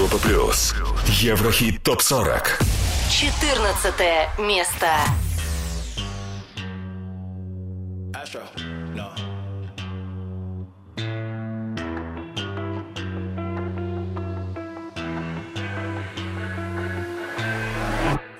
[SPEAKER 3] Европа плюс. Еврохит топ 40.
[SPEAKER 6] 14 место.
[SPEAKER 21] Astro, no.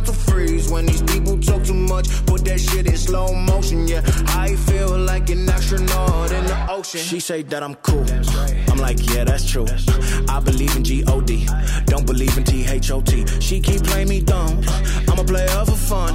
[SPEAKER 21] mental freeze. When these people talk too much, put that shit in slow motion. Yeah, I feel like an astronaut in the ocean. She say that I'm cool. I'm like, yeah, that's true. I believe in G-O-D. Don't believe in T-H-O-T. She keep playing me dumb. I'm a player for fun.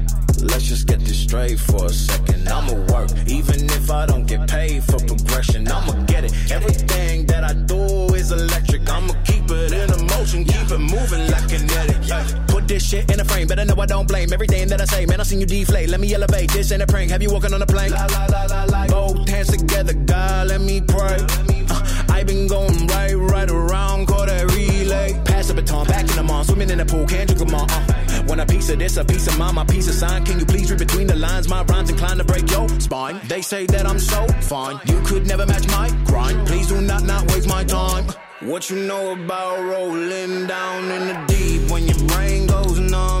[SPEAKER 21] Let's just get this straight for a second. I'ma work, even if I don't get paid for progression. I'ma get it. Everything that I do is electric. I'ma keep it in a motion, keep it moving like kinetic. Ay, Put this shit in a frame, better know I don't blame everything that I say. Man, I seen you deflate. Let me elevate. This ain't a prank. Have you walking on a plane? La, la, la, la, la. Both hands together, God, let me pray. Uh, I been going right, right around, call that relay. Pass the baton, back in the mall, swimming in the pool, can't drink them all. Uh. Want a piece of this, a piece of mine, my piece of sign. Can you please read between the lines? My rhymes inclined to break your spine. They say that I'm so fine, you could never match my grind. Please do not not waste my time. What you know about rolling down in the deep? When your brain goes numb,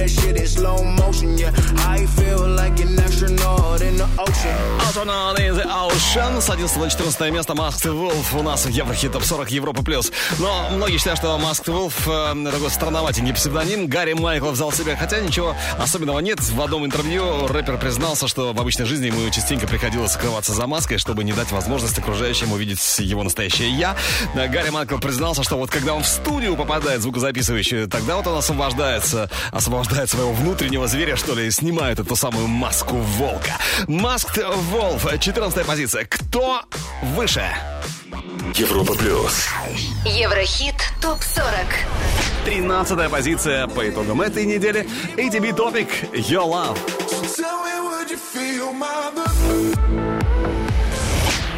[SPEAKER 21] that shit in slow motion. Yeah, I feel like an astronaut in the ocean.
[SPEAKER 2] Astronaut in the Ocean с 11 на 14 место Masked Wolf у нас в Еврохит Топ 40 Европа Плюс. Но многие считают, что Masked Wolf э, такой странноватенький псевдоним. Гарри Майкл взял себе, хотя ничего особенного нет. В одном интервью рэпер признался, что в обычной жизни ему частенько приходилось скрываться за маской, чтобы не дать возможность окружающим увидеть его настоящее «я». Гарри Майкл признался, что вот когда он в студию попадает звукозаписывающий, тогда вот он освобождается, пробуждает своего внутреннего зверя, что ли, и снимает эту самую маску волка. Маскт Волф, 14 позиция. Кто выше?
[SPEAKER 3] Европа Плюс.
[SPEAKER 6] Еврохит ТОП-40.
[SPEAKER 2] 13 позиция по итогам этой недели. ATB Topic Your Love.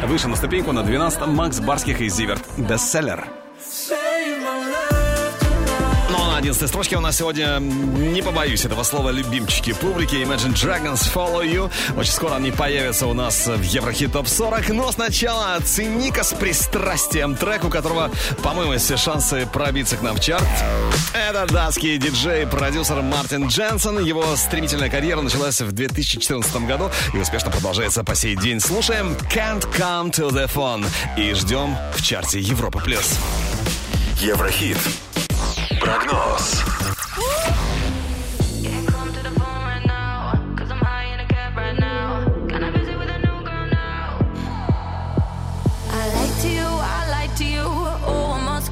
[SPEAKER 2] Выше на ступеньку на 12 Макс Барских и Зиверт. Бестселлер. 11 строчке у нас сегодня, не побоюсь этого слова, любимчики публики Imagine Dragons Follow You. Очень скоро они появятся у нас в Еврохит Топ 40. Но сначала оцени-ка с пристрастием трек, у которого, по-моему, все шансы пробиться к нам в чарт. Это датский диджей, продюсер Мартин Дженсон. Его стремительная карьера началась в 2014 году и успешно продолжается по сей день. Слушаем Can't Come to the Phone и ждем в чарте Европа Плюс.
[SPEAKER 3] Еврохит. Прогноз.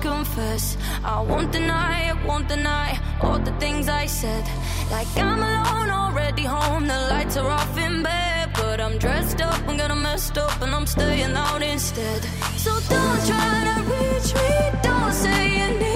[SPEAKER 1] Confess, I won't deny, I won't deny all the things I said. Like I'm alone, already home, the lights are off in bed. But I'm dressed up, I'm gonna mess up, and I'm staying out instead. So don't try to reach me, don't say you need.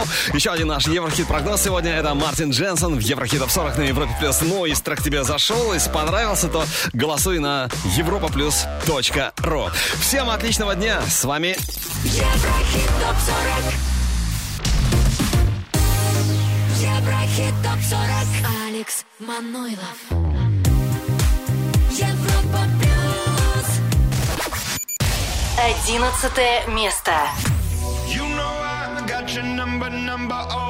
[SPEAKER 2] Шоу. Еще один наш Еврохит прогноз сегодня. Это Мартин Дженсон в Еврохит 40 на Европе Плюс. Ну, если трек тебе зашел, если понравился, то голосуй на европа плюс точка ру. Всем отличного дня. С вами
[SPEAKER 18] Еврохит ТОП 40 Еврохит ТОП 40 Алекс Мануйлов. Европа плюс
[SPEAKER 6] Одиннадцатое место.
[SPEAKER 20] Attraction number, number, oh.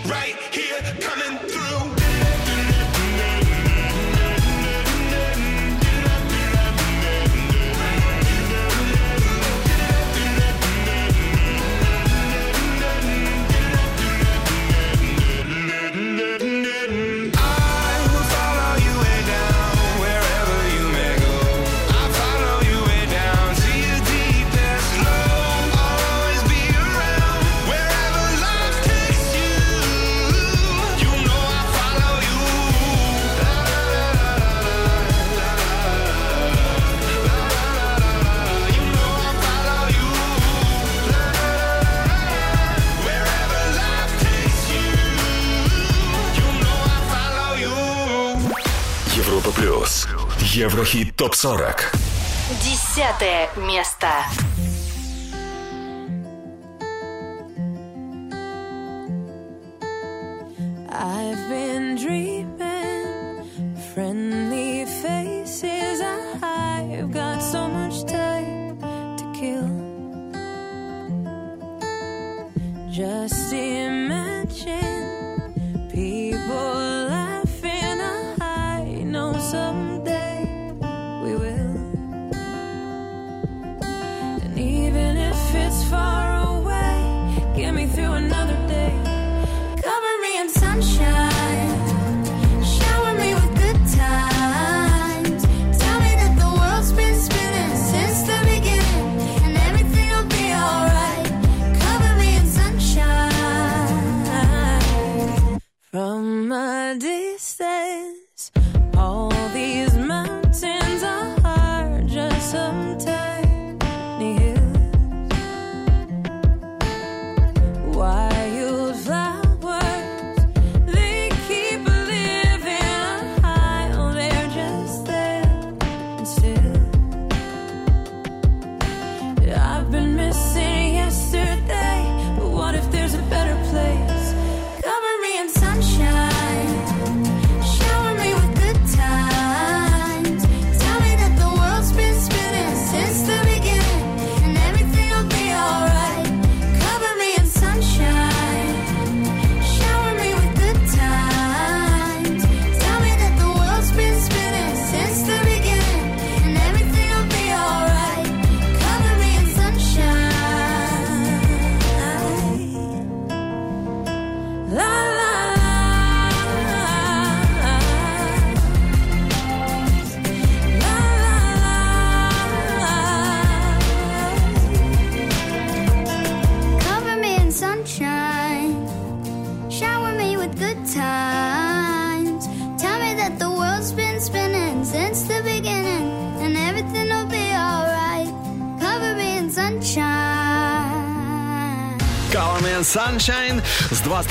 [SPEAKER 3] Еврохит топ 40.
[SPEAKER 1] Десятое место.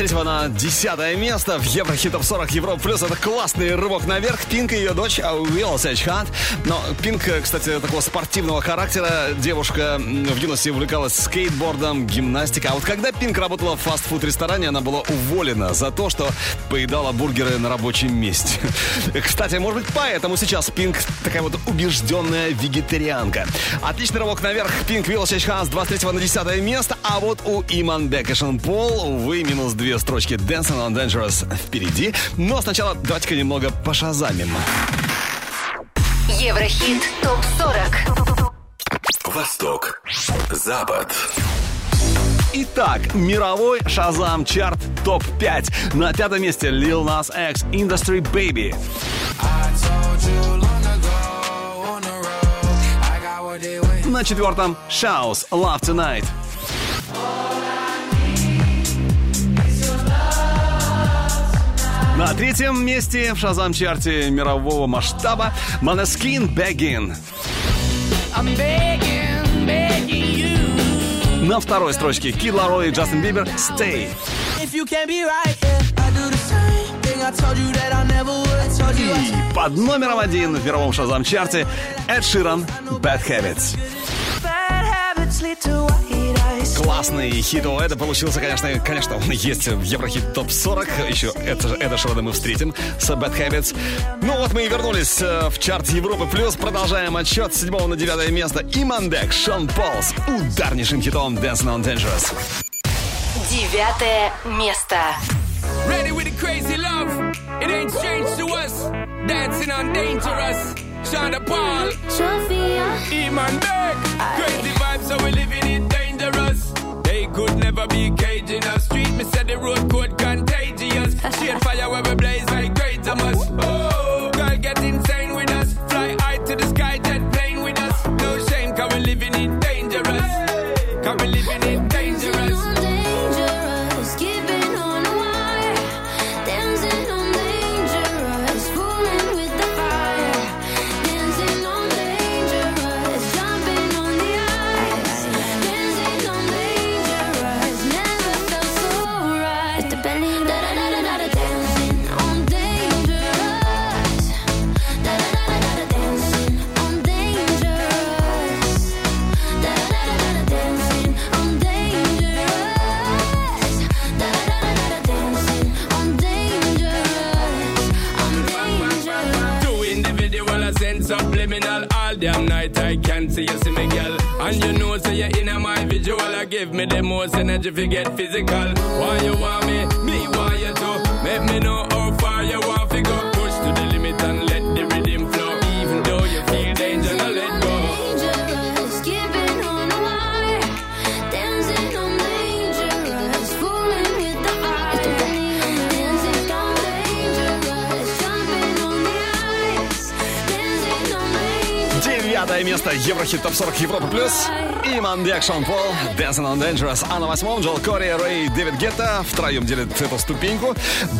[SPEAKER 2] 3 на 10 место в Еврохит Топ 40 Европ Плюс. Это классный рывок наверх. Пинка и ее дочь а, Will Hunt. Но Пинк, э, кстати, такого спортивного характера. Девушка в юности увлекалась скейтбордом, гимнастикой. А вот когда Пинк работала в фастфуд-ресторане, она была уволена за то, что поедала бургеры на рабочем месте. Кстати, может быть, поэтому сейчас Пинк такая вот убежденная вегетарианка. Отличный рывок наверх. Пинк Will Hunt с 23 на 10 место. А вот у Иман Бекешен Пол, увы, минус 2 две строчки Dancing on Dangerous впереди. Но сначала давайте-ка немного пошазамим.
[SPEAKER 1] Еврохит ТОП-40.
[SPEAKER 3] Восток. Запад.
[SPEAKER 2] Итак, мировой Шазам чарт ТОП-5. На пятом месте Lil Nas X Industry Baby. На четвертом Shouse Love Tonight. На третьем месте в Шазам-чарте мирового масштаба begging
[SPEAKER 18] you.
[SPEAKER 2] На второй строчке Kid Laroi и Джастин Бибер Stay. И под номером один в мировом Шазам-чарте Эд Ширан Bad Habits.
[SPEAKER 18] Bad habits lead to.
[SPEAKER 2] Классный хит у Эда получился, конечно, конечно, он есть в Еврохит ТОП 40. Еще это, же- Эда Шрада мы встретим с Bad Habits. Ну вот мы и вернулись э, в чарт Европы Плюс. Продолжаем отсчет с 7 на 9 место. Имандек, Шон Полс, ударнейшим хитом Dancing on Dangerous.
[SPEAKER 6] Девятое место.
[SPEAKER 1] Ready with the crazy love. It ain't strange to us. Dancing on dangerous. Shonda Paul.
[SPEAKER 22] Sophia.
[SPEAKER 1] Beck. Crazy vibes, so we living it dangerous. Could never be caged in a Street, me said the road code contagious. Shade fire where we blaze like great us. Oh, girl, get insane with us. Fly high to the sky, jet plane with us. No shame, cause we living in dangerous. Cause we living see you see me girl. And you know say you're in my visual. I give me the most energy if you get physical. Why you want me, me want you too Make me know how far you want to go
[SPEAKER 2] Девятое место Еврохит Топ 40 Европа Плюс. Иманбек, Шон Пол, Dancing on Dangerous. А на восьмом Джоэл Корри, Рэй, Дэвид Гетта втроем делят эту ступеньку.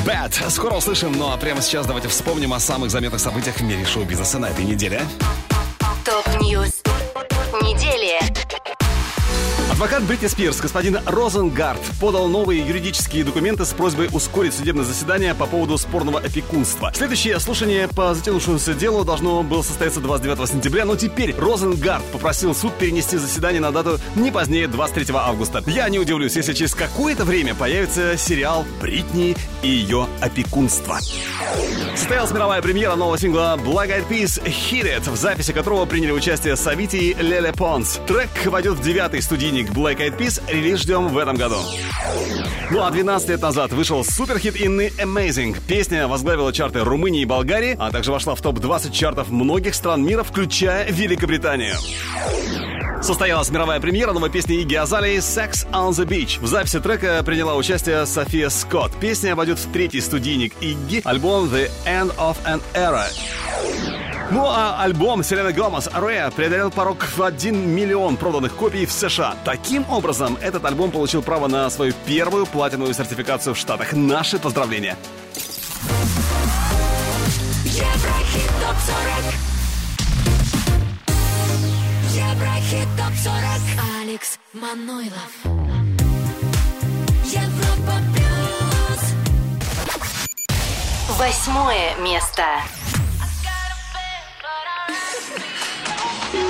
[SPEAKER 2] Bed. Скоро услышим, ну а прямо сейчас давайте вспомним о самых заметных событиях в мире шоу-бизнеса на этой неделе.
[SPEAKER 6] Top news недели.
[SPEAKER 2] Адвокат Бритни Спирс, господин Розенгард, подал новые юридические документы с просьбой ускорить судебное заседание по поводу спорного опекунства. Следующее слушание по затянувшемуся делу должно было состояться 29 сентября, но теперь Розенгард попросил суд перенести заседание на дату не позднее 23 августа. Я не удивлюсь, если через какое-то время появится сериал «Бритни и ее опекунство». Состоялась мировая премьера нового сингла Black Eyed Peas «Hit It», в записи которого приняли участие Савити и Леле Понс. Трек войдет в девятый студийник Black Eyed Peas, релиз ждем в этом году. Ну а 12 лет назад вышел суперхит Инны Amazing. Песня возглавила чарты Румынии и Болгарии, а также вошла в топ-20 чартов многих стран мира, включая Великобританию. Состоялась мировая премьера новой песни Игги Азалии «Sex on the Beach». В записи трека приняла участие София Скотт. Песня войдет в третий студийник Игги, альбом «The End of an Era». Ну а альбом Селена Гомес «Rare» преодолел порог в 1 миллион проданных копий в США. Таким образом, этот альбом получил право на свою первую платиновую сертификацию в Штатах. Наши поздравления!
[SPEAKER 22] Еврохит ТОП-40 Еврохит ТОП-40 Алекс Манойлов Европа Плюс
[SPEAKER 6] Восьмое место.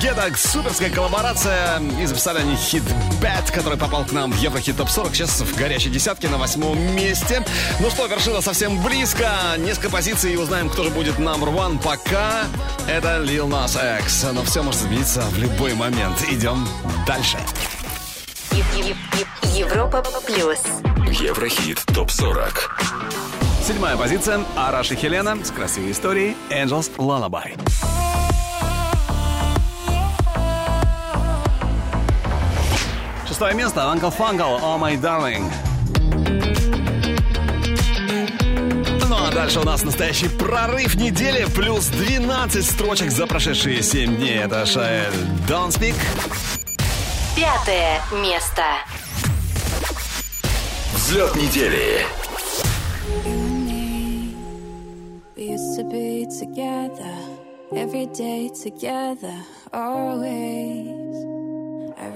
[SPEAKER 2] Гетта. Суперская коллаборация. И записали они хит Bad, который попал к нам в Еврохит Топ 40. Сейчас в горячей десятке на восьмом месте. Ну что, вершина совсем близко. Несколько позиций и узнаем, кто же будет number one. Пока это Lil Nas X. Но все может измениться в любой момент. Идем дальше.
[SPEAKER 6] Европа плюс.
[SPEAKER 3] Еврохит ТОП-40.
[SPEAKER 2] Седьмая позиция. Араш и Хелена с красивой историей Angels Lullaby. Шестое место. Uncle Fungal, Oh My Darling. Ну а дальше у нас настоящий прорыв недели. Плюс 12 строчек за прошедшие 7 дней. Это Шаэль Don't Speak.
[SPEAKER 6] Пятое место.
[SPEAKER 3] Взлет недели.
[SPEAKER 1] We used to be together, every day together, always.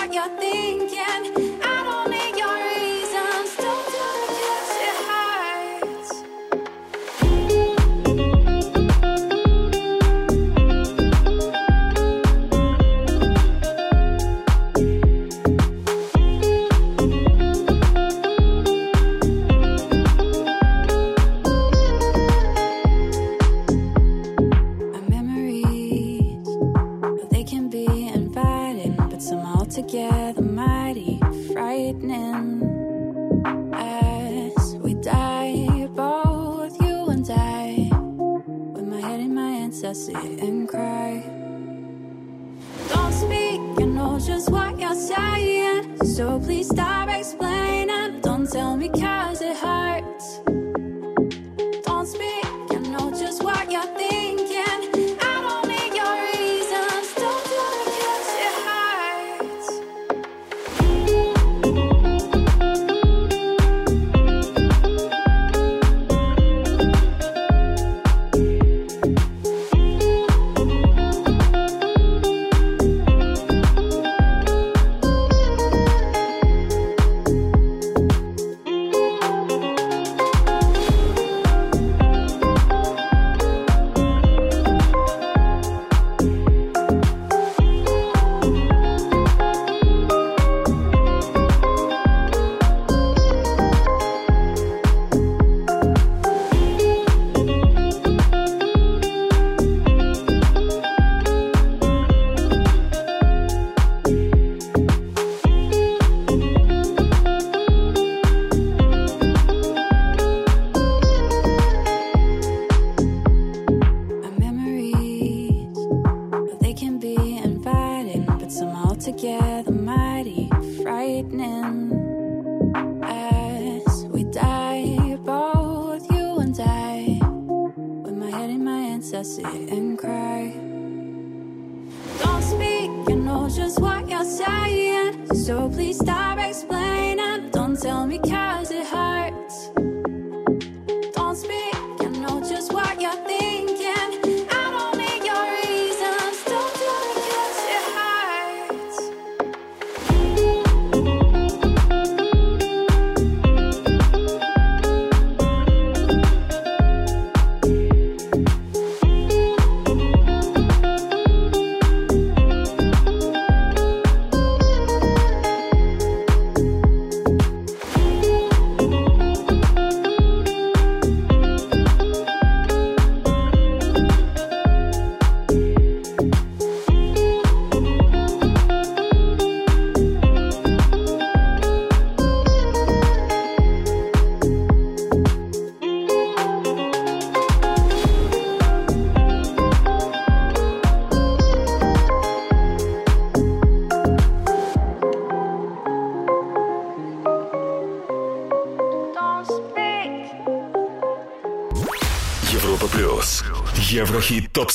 [SPEAKER 1] what you're thinking. Together mighty frightening. As we die, both you and I, with my head in my hands, I sit and cry. Don't speak, I know just what you're saying, so please stop explaining. Don't tell me cause it hurts.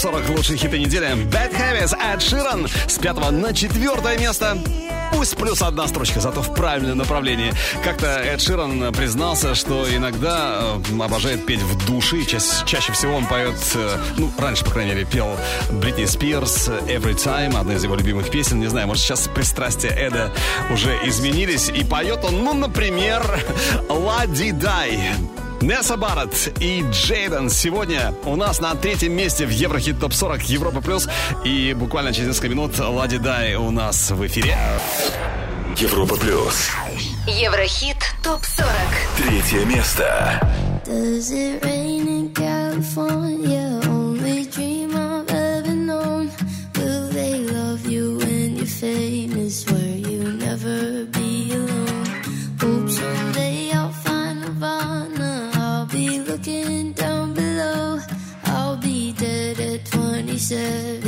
[SPEAKER 18] 40 лучших хиты недели. Bad Habits от Ширан с пятого на четвертое место. Пусть плюс одна строчка, зато в правильном направлении. Как-то Эд Ширан признался, что иногда э, обожает петь в душе. Ча- чаще всего он поет, э, ну, раньше, по крайней мере, пел Бритни Спирс э, «Every Time», одна из его любимых песен. Не знаю, может, сейчас пристрастия Эда уже изменились. И поет он, ну, например, «Лади Дай». Несса Барретт и Джейден сегодня у нас на третьем месте в Еврохит Топ 40 Европа Плюс. И буквально через несколько минут Лади Дай у нас в эфире.
[SPEAKER 3] Европа Плюс.
[SPEAKER 6] Еврохит Топ 40.
[SPEAKER 3] Третье место.
[SPEAKER 1] looking down below. I'll be dead at 27.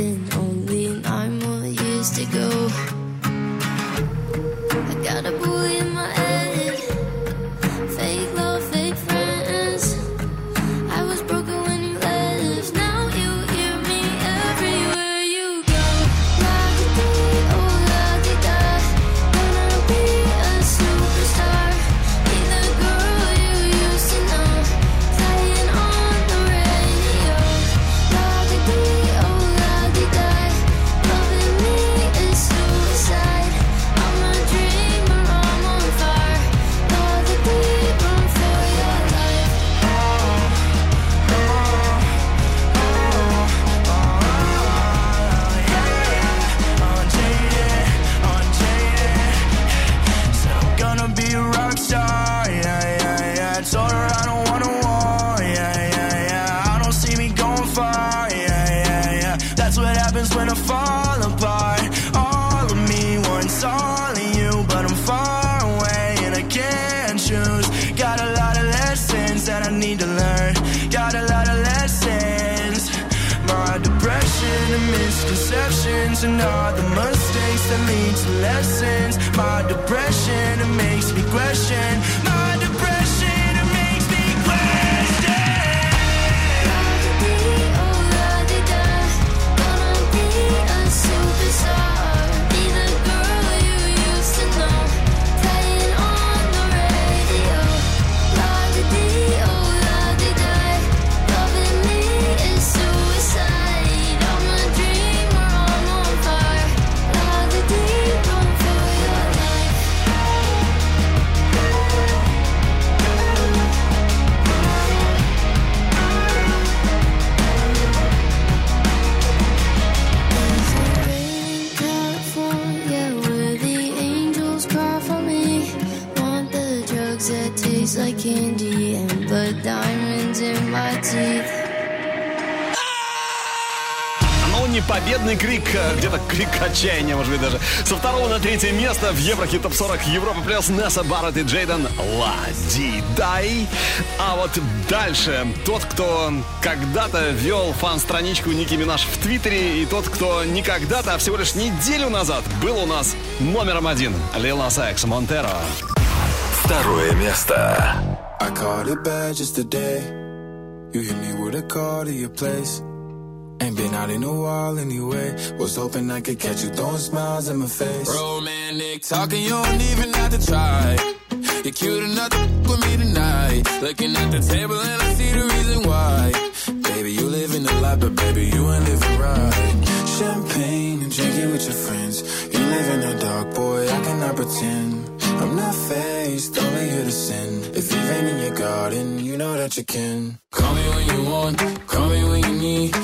[SPEAKER 2] В Еврохит Топ 40 Европа плюс Несса Барретт и Джейден Лади Дай. А вот дальше тот, кто когда-то вел фан-страничку Ники Минаж в Твиттере, и тот, кто не когда-то, а всего лишь неделю назад был у нас номером один. Лил Нас Экс Монтеро.
[SPEAKER 3] Второе место.
[SPEAKER 23] I caught it bad just today. You hit me with a call to your place. Ain't been out in a while anyway. Was hoping I could catch you throwing smiles in my face.
[SPEAKER 13] Romantic talking, you don't even have to try. You're cute enough to f- with me tonight. Looking at the table and I see the reason why.
[SPEAKER 23] Baby, you live in the life, but baby, you ain't living right. Champagne and drinking with your friends. You live in the dark, boy, I cannot pretend. I'm not faced, only here to sin. If you've in your garden, you know that you can.
[SPEAKER 13] Call me when you want, call me when you need.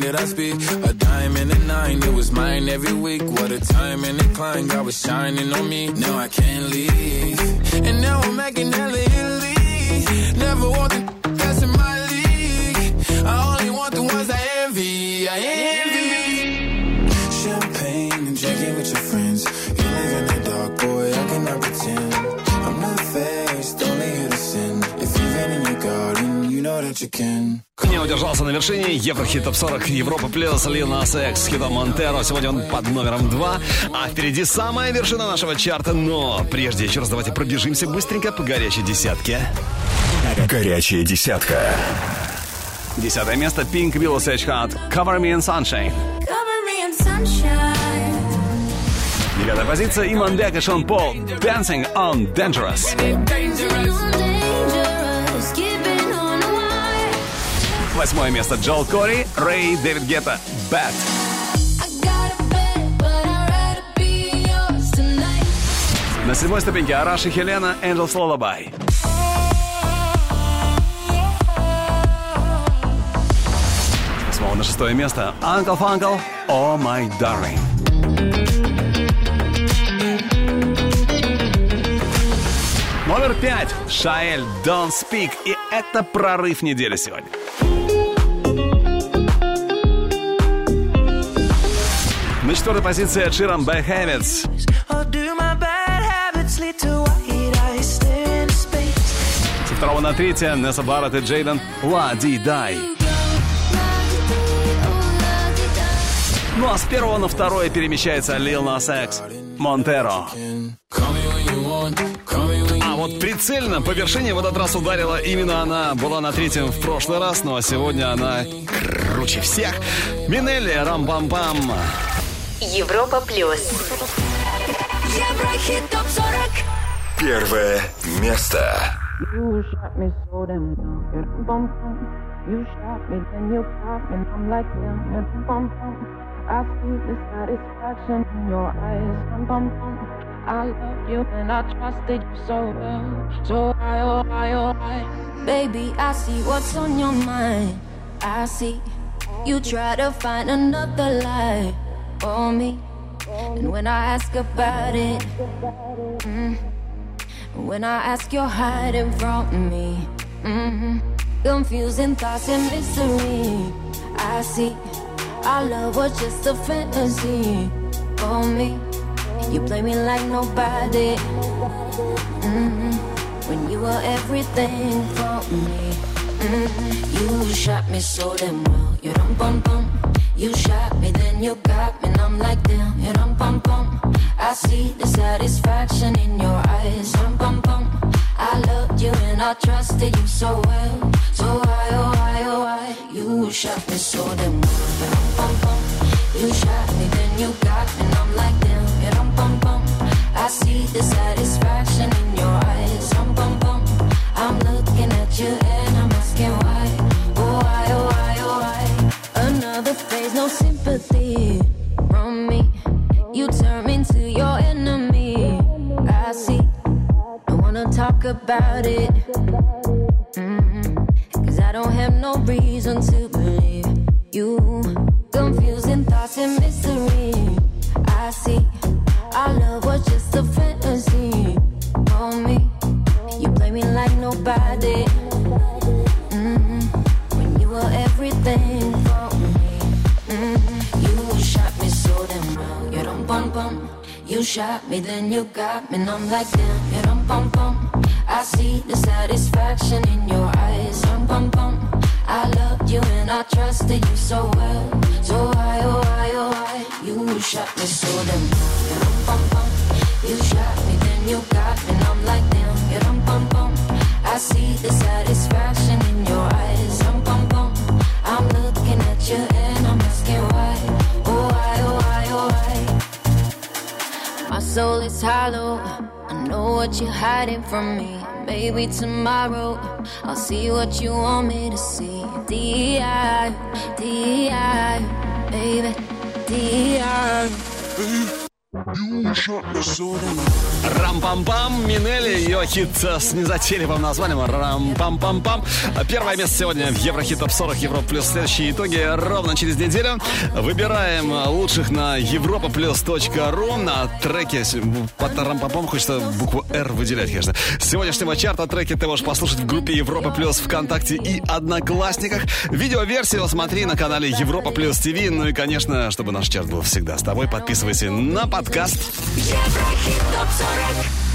[SPEAKER 13] That
[SPEAKER 23] I speak. A diamond and a nine, it was mine every week. What a time and climb, God was shining on me. Now I can't leave. And now I'm making hella Italy. Never want the that's in my league. I only want the ones I envy. I envy. Champagne and drinking with your friends. You live in the dark, boy, I cannot pretend. I'm not faced, only here to sin. If you've been in your garden, you know that you can.
[SPEAKER 2] Удержался на вершине Еврохит Топ 40 Европа плюс Лил Нас Экс с хитом Монтеро. Сегодня он под номером 2. А впереди самая вершина нашего чарта. Но прежде еще раз давайте пробежимся быстренько по горячей десятке.
[SPEAKER 3] Горячая десятка.
[SPEAKER 2] Десятое место Pink Willow Sage Hot Cover Me in Sunshine.
[SPEAKER 1] Cover me in sunshine.
[SPEAKER 2] Девятая позиция Иман Бек и Шон Пол Dancing on Dangerous.
[SPEAKER 1] Dangerous,
[SPEAKER 2] Восьмое место Джол Кори, Рэй Дэвид Гетта Bad.
[SPEAKER 1] Tonight.
[SPEAKER 2] На седьмой ступеньке Араш и Хелена Angels Lullaby. С восьмого на шестое место Uncle Funkle Oh My Darling. Номер пять Шаэль Don't Speak. И это прорыв недели сегодня. На четвертой позиции Ed Sheeran Bad Habits. Со второго на третье Несса Барретт и Джейден Ла Ди Дай. Ну а с первого на второе перемещается Lil Nas X Монтеро. А вот прицельно по вершине в этот раз ударила именно она. Была на третьем в прошлый раз, но сегодня она круче всех. Минелли, рам-пам-пам.
[SPEAKER 6] Европа плюс.
[SPEAKER 1] Еврохит топ 40.
[SPEAKER 3] Первое место.
[SPEAKER 24] You shot me so damn well. Yeah, bum, bum. You shot me, then you got me, and I'm like, damn, yeah, bum, bum. I see the satisfaction in your eyes, bum, bum, bum. I love you and I trusted you so well. So I, oh, I, oh, I.
[SPEAKER 5] Baby, I see what's on your mind. I see you try to find another lie for me. And when I ask about it, mm, when I ask, you're hiding from me. hmm Confusing thoughts and mystery. I see our love was just a fantasy for me. You play me like nobody. hmm When you were everything for me. hmm You shot me so damn well. You dum bum bum. You shot me, then you got me, and I'm like, damn, yeah, dum bum bum. I see the satisfaction in your eyes, dum bum bum. I loved you and I trusted you so well. So why, oh why, oh why, you shot me so damn well, yeah, dum bum bum. You shot me, then you got me, and I'm like, damn, yeah, dum bum bum. I see the satisfaction in your eyes, dum bum bum. I'm looking at you. another no sympathy from me. You turn me into your enemy. I see, I wanna talk about it. Mm-hmm. Cause I don't have no reason to believe you. Confusing thoughts and mystery. I see, our love was just a fantasy. On me, you play me like nobody. You shot me, then you got me, and I'm like damn. You don't bum bum. I see the satisfaction in your eyes. Um, bum bum. I loved you and I trusted you so well. So why, oh why, oh why? You shot me so damn well. You bum bum. You shot me, then you got me, and I'm like damn. You don't bum bum. I see the satisfaction in your eyes. Um, bum bum. I'm looking at you soul is hollow. I know what you're hiding from me. Maybe tomorrow I'll see what you want me to see. D.I. D.I. Baby. D.I.
[SPEAKER 2] Рам-пам-пам, Минели, ее хит с незатейливым названием Рам-пам-пам-пам. Первое место сегодня в Еврохит Топ 40 Европа Плюс. Следующие итоги ровно через неделю. Выбираем лучших на европаплюс.ру на треке под рам-пам-пам. Хочется букву R выделять, конечно. С сегодняшнего чарта треки ты можешь послушать в группе Европа Плюс ВКонтакте и Одноклассниках. Видеоверсию смотри на канале Европа Плюс ТВ. Ну и, конечно, чтобы наш чарт был всегда с тобой, подписывайся на подкаст.
[SPEAKER 18] Еврохит топ 40